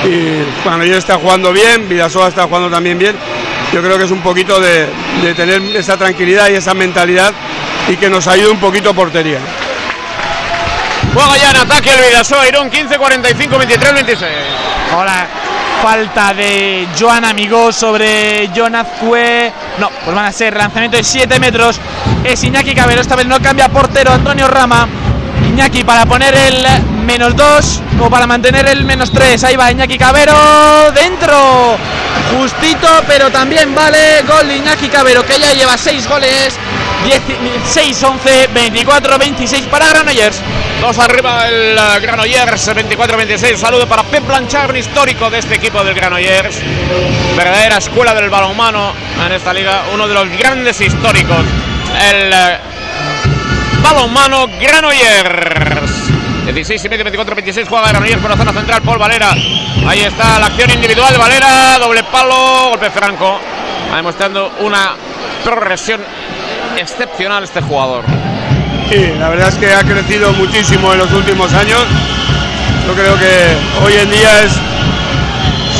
Y cuando yo está jugando bien, Vidasoa está jugando también bien. Yo creo que es un poquito de, de tener esa tranquilidad y esa mentalidad y que nos ayude un poquito portería. Juega ya en ataque el Vidasoa, Irún 15, 45, 23, 26. Ahora falta de Joan Amigo sobre Jonas. No, pues van a ser lanzamiento de 7 metros. Es Iñaki Cabero, esta vez no cambia portero Antonio Rama. Iñaki para poner el menos 2 o para mantener el menos 3. Ahí va Iñaki Cabero dentro. Justito, pero también vale gol de Iñaki Cabero que ya lleva 6 goles 6-11, 24-26 para Granollers. Dos arriba el eh, Granollers, 24-26. Saludo para Pep Blanchard, histórico de este equipo del Granollers. Verdadera escuela del balonmano en esta liga, uno de los grandes históricos. El eh, balonmano Granollers. 16 y medio, 24, 26 juega Granollers por la zona central, Paul Valera. Ahí está la acción individual, Valera, doble palo, golpe franco. Demostrando una progresión excepcional este jugador. Sí, la verdad es que ha crecido muchísimo en los últimos años. Yo creo que hoy en día es,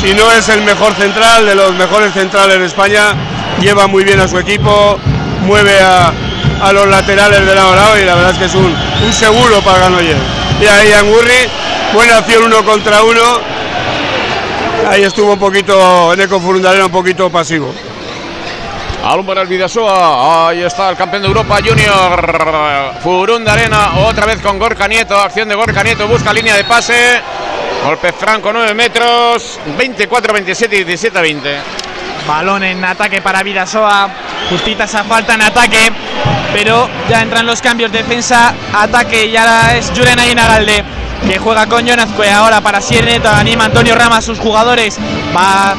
si no es el mejor central, de los mejores centrales de España, lleva muy bien a su equipo, mueve a, los laterales de lado a lado y la verdad es que es un, seguro para Ganoyer. Y ahí Angurri, buena acción uno contra uno. Ahí estuvo un poquito, Eco Furundarena un poquito pasivo. Alum para el Vidasoa. Ahí está el campeón de Europa Junior. Furún de Arena. Otra vez con Gorka Nieto. Acción de Gorka Nieto. Busca línea de pase. Golpe franco 9 metros. 24, 27 17 20. Balón en ataque para Vidasoa. Justita esa falta en ataque. Pero ya entran los cambios. Defensa, ataque. Y ahora es Julen Aguinalde que juega con Jonazcue ahora para Sierneto, anima Antonio Rama sus jugadores, va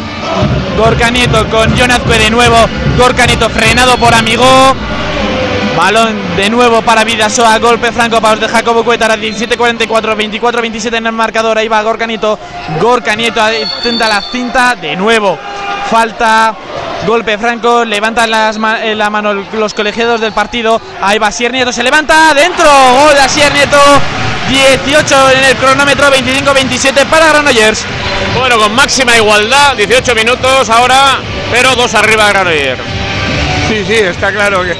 Gorka Nieto con Jonazcue de nuevo, Gorka Nieto frenado por Amigo, balón de nuevo para Vidasoa, golpe franco para los de Jacobo Cuetara, 17-44, 24-27 en el marcador, ahí va Gorka Nieto, Gorka Nieto intenta la cinta, de nuevo, falta golpe franco, levantan las la mano los colegiados del partido, ahí va Sier Nieto, se levanta, dentro, gol de Asier Nieto, 18 en el cronómetro, 25-27 para Granollers. Bueno, con máxima igualdad, 18 minutos ahora, pero dos arriba Granollers. Sí, sí, está claro que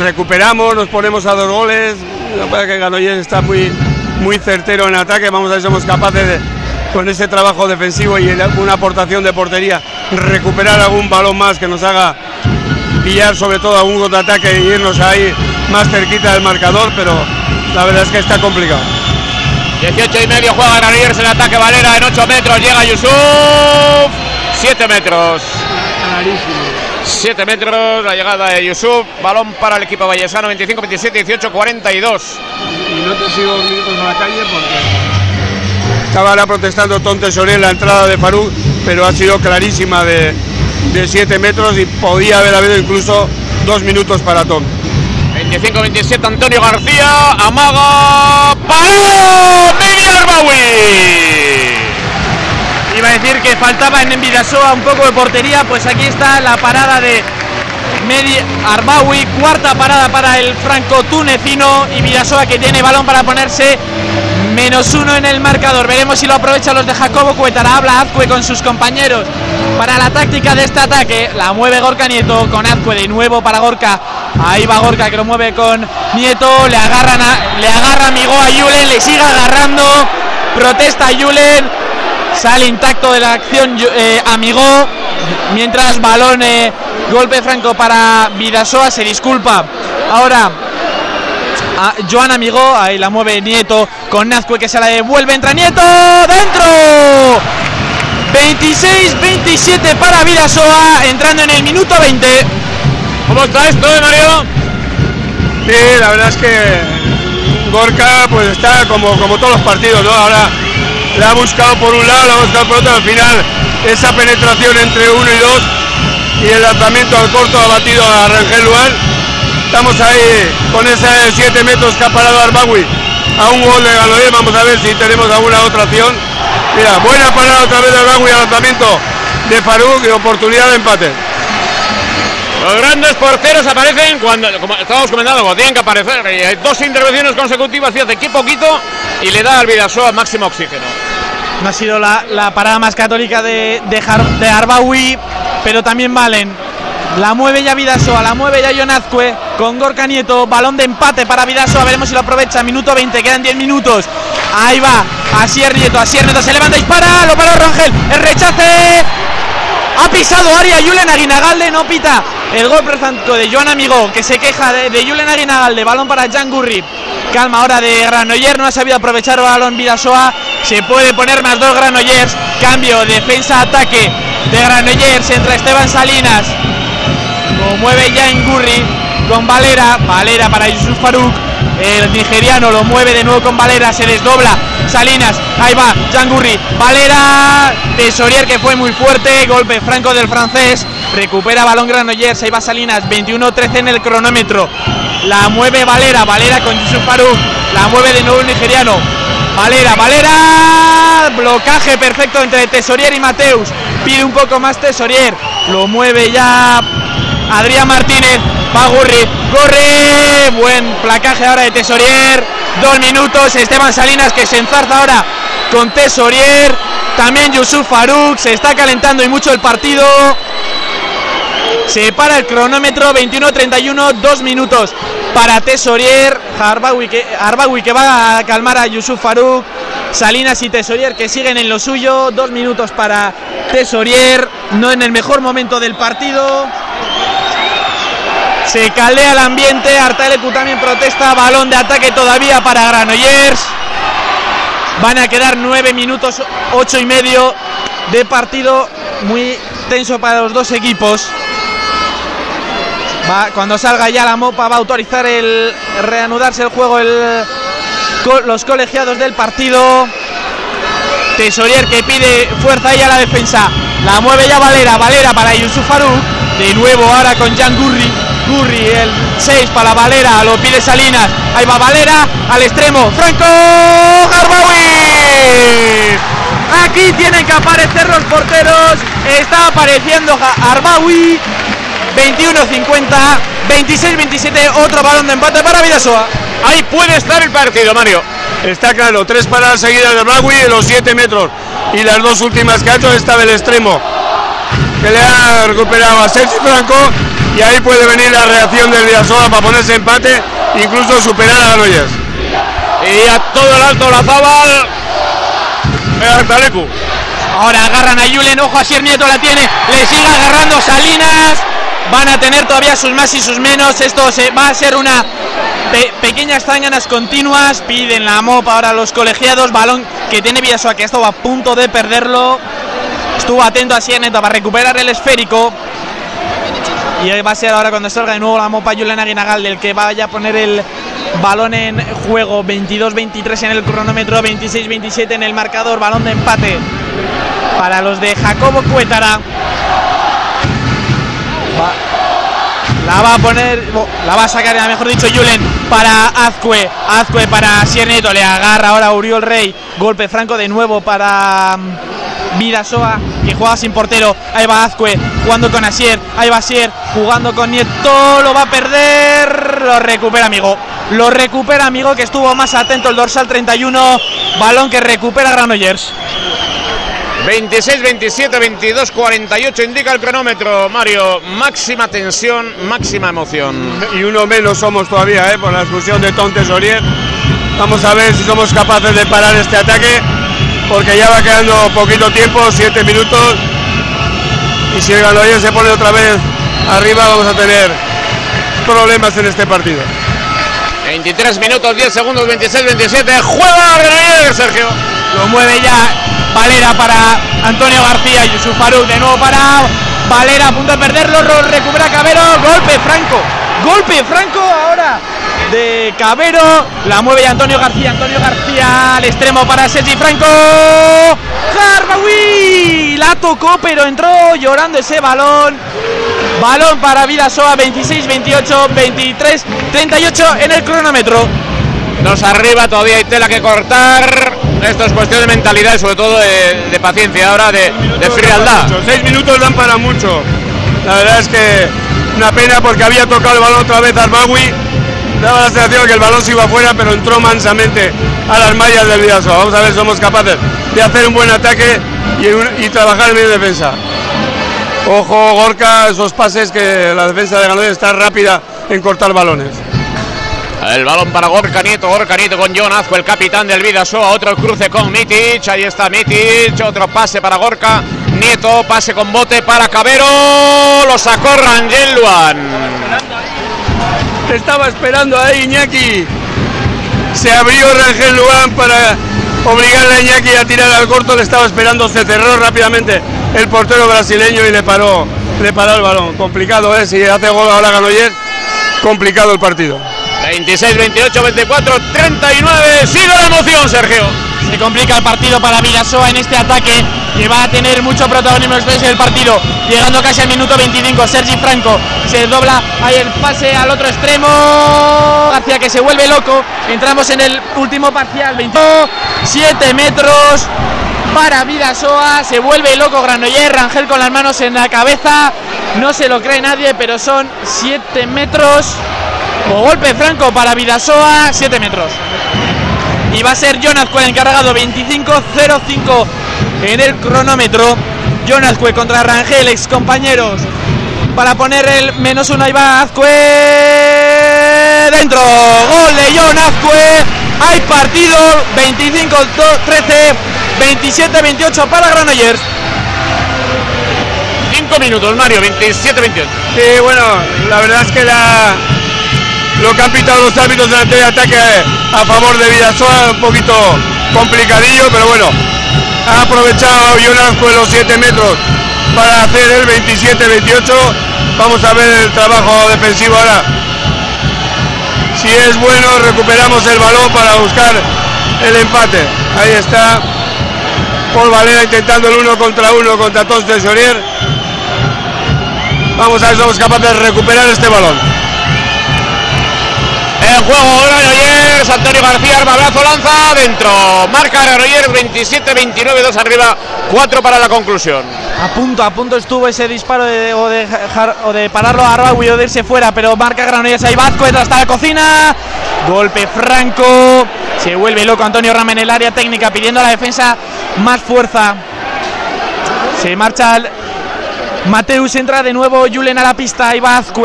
recuperamos, nos ponemos a dos goles. Lo que Granollers está muy, muy certero en ataque. Vamos a ver si somos capaces de, con ese trabajo defensivo y una aportación de portería, recuperar algún balón más que nos haga pillar sobre todo algún contraataque e irnos ahí más cerquita del marcador, pero la verdad es que está complicado. 18 y medio juega Granollers en ataque Valera en 8 metros, llega Yusuf, 7 metros. 7 metros, la llegada de Yusuf, balón para el equipo vallesano, 25, 27, 18, 42. Y no te sigo minutos en la calle porque estaba ahora protestando Tonte sobre la entrada de Farú, pero ha sido clarísima de, de 7 metros y podía haber habido incluso dos minutos para Tom. 25-27 Antonio García, amaga, parado, media Arbawi. Iba a decir que faltaba en Envidasoa un poco de portería, pues aquí está la parada de Medi Arbawi, cuarta parada para el franco tunecino y Vidasoa que tiene balón para ponerse menos uno en el marcador. Veremos si lo aprovechan los de Jacobo Cuetara. Habla Azcue con sus compañeros para la táctica de este ataque. La mueve Gorka Nieto con Azcue de nuevo para Gorka. Ahí va Gorka que lo mueve con Nieto. Le agarran le agarra amigo a Yulen, le sigue agarrando. Protesta Yulen. Sale intacto de la acción eh, Amigo. Mientras balón, eh, golpe franco para Vidasoa. Se disculpa. Ahora a Joan Amigo, ahí la mueve Nieto con Nazcue que se la devuelve, entra Nieto, dentro. 26-27 para Vidasoa, entrando en el minuto 20. ¿Cómo está esto, eh, Mario? Sí, la verdad es que Gorka pues está como, como todos los partidos, ¿no? Ahora la ha buscado por un lado, la ha buscado por otro, al final esa penetración entre uno y dos y el lanzamiento al corto ha batido a Rangel Luan Estamos ahí con ese 7 metros que ha parado Arbawi a un gol de Ganoyer. Vamos a ver si tenemos alguna otra acción. Mira, buena parada otra vez de Arbawi al lanzamiento de Faruk y oportunidad de empate. Los grandes porteros aparecen cuando, como estábamos comentando, cuando tienen que aparecer. Y hay dos intervenciones consecutivas y hace aquí poquito y le da al Vidasoa máximo oxígeno. No ha sido la, la parada más católica de, de, Har- de Arbawi, pero también valen. La mueve ya Vidasoa, la mueve ya Jonazcue con Gorka Nieto, balón de empate para Vidasoa, veremos si lo aprovecha, minuto 20, quedan 10 minutos. Ahí va, Asier Nieto, Asier Nieto se levanta, dispara, lo para Rangel, el rechace, ha pisado área Julen Aguinagalde, no pita. El gol tanto de Joan Amigo, que se queja de, de Julen Aguinagalde. Balón para Jan Gurri. Calma ahora de Granoller, no ha sabido aprovechar el balón Vidasoa. Se puede poner más dos Granollers. Cambio, defensa-ataque de Granollers. Entra Esteban Salinas. Lo mueve Jan Gurri con Valera. Valera para Yusuf Faruk. El nigeriano lo mueve de nuevo con Valera. Se desdobla. Salinas. Ahí va. Jan Gurri. Valera. Tesorier que fue muy fuerte. Golpe franco del francés. Recupera balón Granollers. Ahí va Salinas. 21-13 en el cronómetro. La mueve Valera. Valera con Yusuf Faruk. La mueve de nuevo el nigeriano. Valera, Valera, blocaje perfecto entre Tesorier y Mateus. Pide un poco más Tesorier. Lo mueve ya Adrián Martínez. Va Gurri. Corre. Buen placaje ahora de Tesorier. Dos minutos. Esteban Salinas que se enzarza ahora con Tesorier. También Yusuf Faruk. Se está calentando y mucho el partido. Se para el cronómetro 21-31, dos minutos para Tesorier. Arbawi que, que va a calmar a Yusuf Faruk. Salinas y Tesorier que siguen en lo suyo. Dos minutos para Tesorier. No en el mejor momento del partido. Se caldea el ambiente. Artalecu también protesta. Balón de ataque todavía para Granollers. Van a quedar nueve minutos, ocho y medio de partido. Muy tenso para los dos equipos. Cuando salga ya la mopa va a autorizar el reanudarse el juego los colegiados del partido. Tesorier que pide fuerza ahí a la defensa. La mueve ya Valera. Valera para Yusuf Faruk. De nuevo ahora con Jan Gurri. Gurri el 6 para Valera. Lo pide Salinas. Ahí va Valera al extremo. Franco Garbawi. Aquí tienen que aparecer los porteros. Está apareciendo Arbawi. 21-50. 26-27. Otro balón de empate para Vidasoa. Ahí puede estar el partido, Mario. Está claro, tres paradas seguidas de Bragui en los 7 metros. Y las dos últimas que ha hecho estaba el extremo. Que le ha recuperado a Sergi Franco. Y ahí puede venir la reacción del Vidasoa para ponerse empate. Incluso superar a Granollers. Y a todo el alto la Zabal. Artalecu. Ahora agarran a Julen, ojo a Sier Nieto la tiene, le sigue agarrando Salinas. Van a tener todavía sus más y sus menos. Esto se, va a ser una pe- pequeñas zanganas continuas. Piden la mopa ahora los colegiados. Balón que tiene Villasoa, que estuvo a punto de perderlo. Estuvo atento a Sier Nieto para recuperar el esférico. Y va a ser ahora cuando salga de nuevo la mopa Julen Aguinagal, del que vaya a poner el balón en juego. 22-23 en el cronómetro, 26-27 en el marcador. Balón de empate para los de Jacobo Cuétara. La va a poner, la va a sacar, mejor dicho, Julen para Azcue. Azcue para Sierneto, le agarra ahora Uriol Rey. Golpe franco de nuevo para Vidasoa, que juega sin portero. Ahí va Azcue jugando con Asier. Ahí va Asier jugando con Nieto. Lo va a perder. Lo recupera, amigo. Lo recupera, amigo, que estuvo más atento el dorsal 31. Balón que recupera Granollers. 26, 27, 22, 48 indica el cronómetro, Mario. Máxima tensión, máxima emoción. Y uno menos somos todavía, ¿eh? por la expulsión de Tom Tesorier. Vamos a ver si somos capaces de parar este ataque, porque ya va quedando poquito tiempo, 7 minutos. Y si el Granollers se pone otra vez arriba, vamos a tener problemas en este partido. 23 minutos, 10 segundos, 26, 27. Juega Granollers, Sergio. Lo mueve ya Valera para Antonio García. Yusuf Faruk de nuevo para Valera a punto de perderlo. Lo recupera Cabero. Golpe franco. Golpe franco ahora de Cabero. La mueve ya Antonio García. Antonio García al extremo para Sergi Franco. Harbawi la tocó, pero entró llorando ese balón. Balón para Vidasoa, 26, 28, 23, 38 en el cronómetro. Dos arriba, todavía hay tela que cortar. Esto es cuestión de mentalidad y sobre todo de, de paciencia ahora, de, de frialdad. Seis minutos dan para mucho. La verdad es que una pena porque había tocado el balón otra vez Armawi. Daba la sensación que el balón se iba afuera, pero entró mansamente a las mallas del Vidasoa. Vamos a ver si somos capaces de hacer un buen ataque y, trabajar en defensa. Ojo, Gorka, esos pases que la defensa de Granollers está rápida en cortar balones. El balón para Gorka Nieto, Gorka Nieto con John Azco, el capitán del Vidasoa, otro cruce con Mitic, ahí está Mitic, otro pase para Gorka Nieto, pase con bote para Cabero, lo sacó Rangel Luan. Estaba esperando ahí, Iñaki. Se abrió Rangel Luan para obligarle a Iñaki a tirar al corto. Le estaba esperando, se cerró rápidamente el portero brasileño y le paró, le paró el balón. Complicado, ¿eh? Si hace gol ahora Ganoyer, complicado el partido. 26, 28, 24, 39, sigue la emoción, Sergio. Se complica el partido para Vidasoa en este ataque que va a tener mucho protagonismo después del partido. Llegando casi al minuto 25, Sergi Franco se dobla ahí el pase al otro extremo. Hacia que se vuelve loco. Entramos en el último parcial, 27 metros para Vidasoa. Se vuelve loco Granoller, Rangel con las manos en la cabeza. No se lo cree nadie, pero son 7 metros. O golpe franco para Vidasoa, 7 metros. Y va a ser Jonazcue el encargado 25-05 en el cronómetro. Jonazcue contra Rangel, ex compañeros. Para poner el menos uno, ahí va Azcue. Dentro. Gol de Jonazcue. Hay partido. 25-13. 27-28 para Granollers. 5 minutos, Mario, 27, 28. Sí, bueno, la verdad es que la, lo que han pitado los árbitros delante de ataque a favor de Vidasoa un poquito complicadillo, pero bueno, ha aprovechado Jonas con los 7 metros para hacer el 27-28. Vamos a ver el trabajo defensivo ahora. Si es bueno, recuperamos el balón para buscar el empate. Ahí está Paul Valera intentando el uno contra uno contra Tos de Sorier. Vamos a ver si somos capaces de recuperar este balón. En juego Granollers, Antonio García, armabrazo, lanza dentro. Marca Granollers 27, 29, 2 arriba, 4 para la conclusión. A punto, a punto estuvo ese disparo de, o, de, o de pararlo a Arbaui o de fuera, pero marca Granollers ahí Vazco detrás hasta la cocina. Golpe franco. Se vuelve loco Antonio Rama en el área técnica pidiendo a la defensa más fuerza. Se marcha el Mateus, entra de nuevo Julen a la pista y.